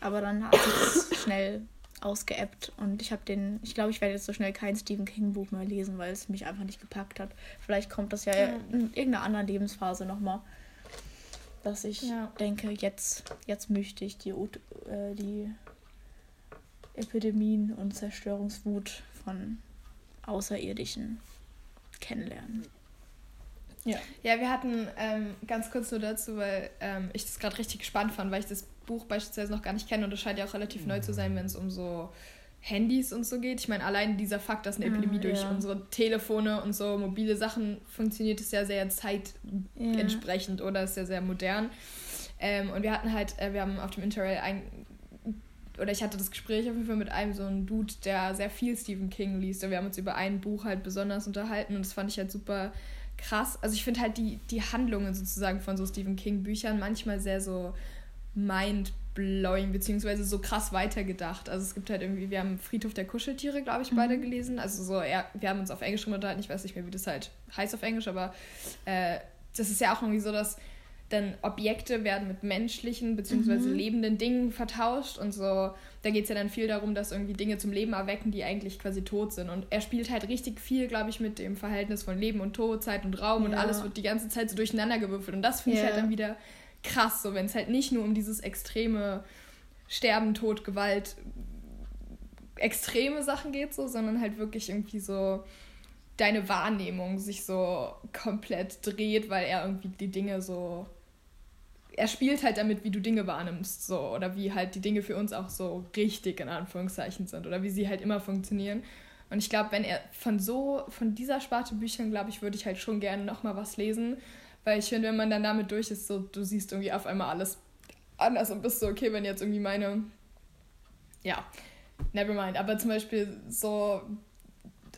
Aber dann hat es schnell ausgeappt und ich habe den, ich glaube, ich werde jetzt so schnell kein Stephen King Buch mehr lesen, weil es mich einfach nicht gepackt hat. Vielleicht kommt das ja in irgendeiner anderen Lebensphase nochmal, dass ich ja. denke, jetzt, jetzt möchte ich die, äh, die Epidemien und Zerstörungswut von Außerirdischen kennenlernen. Ja. ja, wir hatten ähm, ganz kurz nur dazu, weil ähm, ich das gerade richtig spannend fand, weil ich das Buch beispielsweise noch gar nicht kenne und es scheint ja auch relativ neu zu sein, wenn es um so Handys und so geht. Ich meine, allein dieser Fakt, dass eine ah, Epidemie mm, durch ja. unsere Telefone und so mobile Sachen funktioniert, ist ja sehr zeitentsprechend ja. oder ist ja sehr modern. Ähm, und wir hatten halt, äh, wir haben auf dem Interrail ein, oder ich hatte das Gespräch auf jeden Fall mit einem so einem Dude, der sehr viel Stephen King liest. Und wir haben uns über ein Buch halt besonders unterhalten und das fand ich halt super krass. Also ich finde halt die, die Handlungen sozusagen von so Stephen King Büchern manchmal sehr so mind-blowing, beziehungsweise so krass weitergedacht. Also es gibt halt irgendwie, wir haben Friedhof der Kuscheltiere, glaube ich, beide mhm. gelesen. Also so, ja, wir haben uns auf Englisch unterhalten, ich weiß nicht mehr, wie das halt heißt auf Englisch, aber äh, das ist ja auch irgendwie so, dass dann Objekte werden mit menschlichen bzw. Mhm. lebenden Dingen vertauscht und so. Da geht es ja dann viel darum, dass irgendwie Dinge zum Leben erwecken, die eigentlich quasi tot sind. Und er spielt halt richtig viel, glaube ich, mit dem Verhältnis von Leben und Tod, Zeit und Raum ja. und alles wird die ganze Zeit so durcheinander gewürfelt. Und das finde yeah. ich halt dann wieder krass, so wenn es halt nicht nur um dieses extreme Sterben, Tod, Gewalt, extreme Sachen geht, so, sondern halt wirklich irgendwie so deine Wahrnehmung sich so komplett dreht, weil er irgendwie die Dinge so er spielt halt damit, wie du Dinge wahrnimmst, so, oder wie halt die Dinge für uns auch so richtig in Anführungszeichen sind oder wie sie halt immer funktionieren. Und ich glaube, wenn er von so, von dieser Sparte Büchern, glaube ich, würde ich halt schon gerne nochmal was lesen. Weil ich finde, wenn man dann damit durch ist, so, du siehst irgendwie auf einmal alles anders und bist so, okay, wenn jetzt irgendwie meine, ja, never mind. Aber zum Beispiel so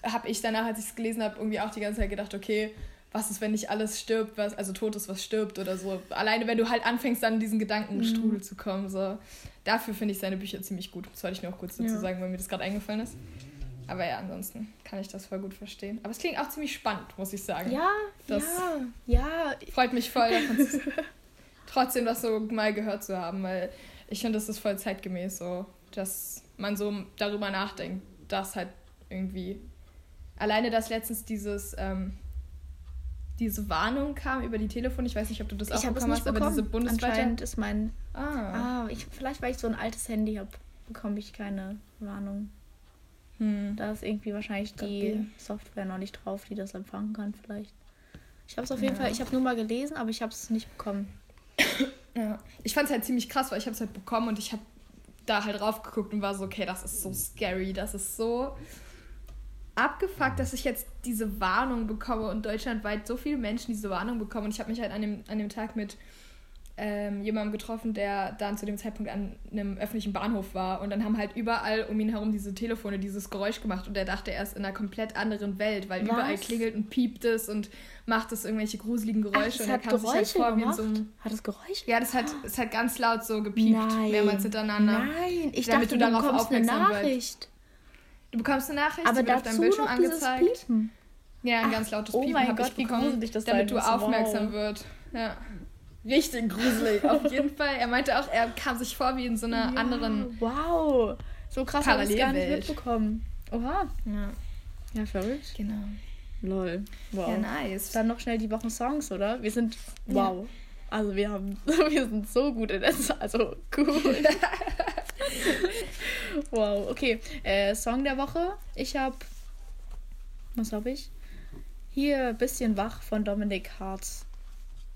habe ich danach, als ich es gelesen habe, irgendwie auch die ganze Zeit gedacht, okay, was ist, wenn nicht alles stirbt, was, also tot ist, was stirbt oder so. Alleine, wenn du halt anfängst, dann in diesen Gedankenstrudel mhm. zu kommen. So. Dafür finde ich seine Bücher ziemlich gut. Das wollte ich nur auch kurz dazu ja. sagen, weil mir das gerade eingefallen ist. Aber ja, ansonsten kann ich das voll gut verstehen. Aber es klingt auch ziemlich spannend, muss ich sagen. Ja, das ja, ja. Freut mich voll, trotzdem das so mal gehört zu haben, weil ich finde, das ist voll zeitgemäß so, dass man so darüber nachdenkt, dass halt irgendwie alleine das letztens dieses ähm, diese Warnung kam über die Telefon. Ich weiß nicht, ob du das auch bekommen hast, bekommen. aber diese bundesweite. Anscheinend ist mein. Ah. ah ich, vielleicht, weil ich so ein altes Handy habe, bekomme ich keine Warnung. Hm. Da ist irgendwie wahrscheinlich die Software noch nicht drauf, die das empfangen kann, vielleicht. Ich habe es auf jeden ja. Fall, ich habe nur mal gelesen, aber ich habe es nicht bekommen. Ja. Ich fand es halt ziemlich krass, weil ich habe es halt bekommen und ich habe da halt drauf geguckt und war so, okay, das ist so scary, das ist so abgefuckt, dass ich jetzt diese Warnung bekomme und deutschlandweit so viele Menschen diese Warnung bekommen. Und ich habe mich halt an dem, an dem Tag mit ähm, jemandem getroffen, der dann zu dem Zeitpunkt an einem öffentlichen Bahnhof war. Und dann haben halt überall um ihn herum diese Telefone dieses Geräusch gemacht. Und er dachte, er ist in einer komplett anderen Welt, weil Was? überall klingelt und piept es und macht es irgendwelche gruseligen Geräusche. Ach, und er kam Geräusche sich halt vor wie in so einem. Hat es Geräusche? Ja, das hat, es hat ganz laut so gepiept, Nein. mehrmals hintereinander. Nein, ich damit dachte, du darauf aufmerksam eine Nachricht. Wird. Du bekommst eine Nachricht, aber die wird auf deinem Bildschirm angezeigt. Piepen. Ja, ein Ach, ganz lautes Piepen oh mein Gott, ich bekommen, das damit du aufmerksam wow. wird. Ja. Richtig gruselig, auf jeden Fall. Er meinte auch, er kam sich vor wie in so einer ja, anderen. Wow, so krass habe ich gar nicht mitbekommen. Oha. Ja. Ja, verrückt. Genau. Lol. Wow. Ja, nice. Dann noch schnell die Wochen Songs, oder? Wir sind. Wow. Ja. Also wir haben. Wir sind so gut in der Also cool. wow, okay. Äh, Song der Woche. Ich habe. Was habe ich? Hier bisschen wach von Dominic Hartz.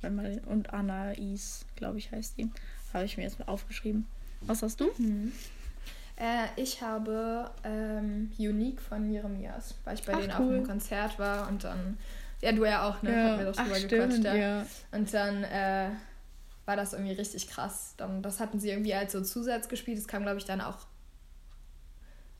Und Anna Is, glaube ich, heißt die. Habe ich mir jetzt mal aufgeschrieben. Was hast du? Mhm. Äh, ich habe ähm, Unique von Jeremias, weil ich bei Ach, denen cool. auf einem Konzert war und dann, ja, du ja auch, ne? Ja. Haben wir doch Ach, drüber stimmt, gequatscht, ja. ja. Und dann äh, war das irgendwie richtig krass. Dann, das hatten sie irgendwie als so Zusatz gespielt. Das kam, glaube ich, dann auch.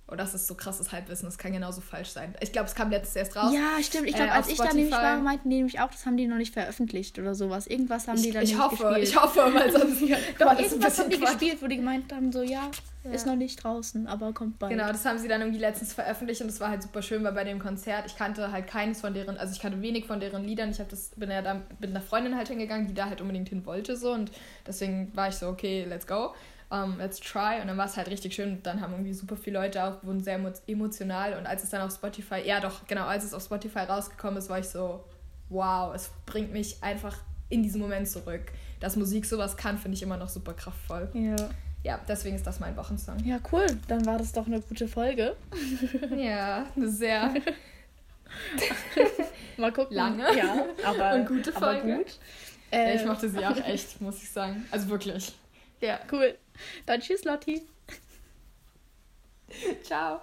Oh, das ist so krasses Halbwissen. Das kann genauso falsch sein. Ich glaube, es kam letztes erst raus. Ja, stimmt. Ich glaube, Äh, als ich da nämlich war, meinten die nämlich auch, das haben die noch nicht veröffentlicht oder sowas. Irgendwas haben die Ich, da ich nämlich hoffe, gespielt. ich hoffe, weil sonst Doch, das ein irgendwas haben die Quatsch. gespielt, wo die gemeint haben, so, ja, Ja. ist noch nicht draußen, aber kommt bald. Genau, das haben sie dann irgendwie letztens veröffentlicht und das war halt super schön, weil bei dem Konzert, ich kannte halt keines von deren, also ich kannte wenig von deren Liedern. Ich das, bin ja da mit einer Freundin halt hingegangen, die da halt unbedingt hin wollte so und deswegen war ich so, okay, let's go, um, let's try und dann war es halt richtig schön. Dann haben irgendwie super viele Leute auch, wurden sehr emo- emotional und als es dann auf Spotify, ja doch, genau, als es auf Spotify rausgekommen ist, war ich so, wow, es bringt mich einfach in diesen Moment zurück. Dass Musik sowas kann, finde ich immer noch super kraftvoll. Ja. Ja, deswegen ist das mein Wochensong. ja, cool. Dann war das doch eine gute Folge. Ja, sehr Mal gucken. Lange. Ja, aber, Und gute aber Folge. gut. Ja, Äh, ich mochte sie auch echt, muss ich sagen. Also wirklich. Ja, cool. Dann tschüss, Lotti. Ciao.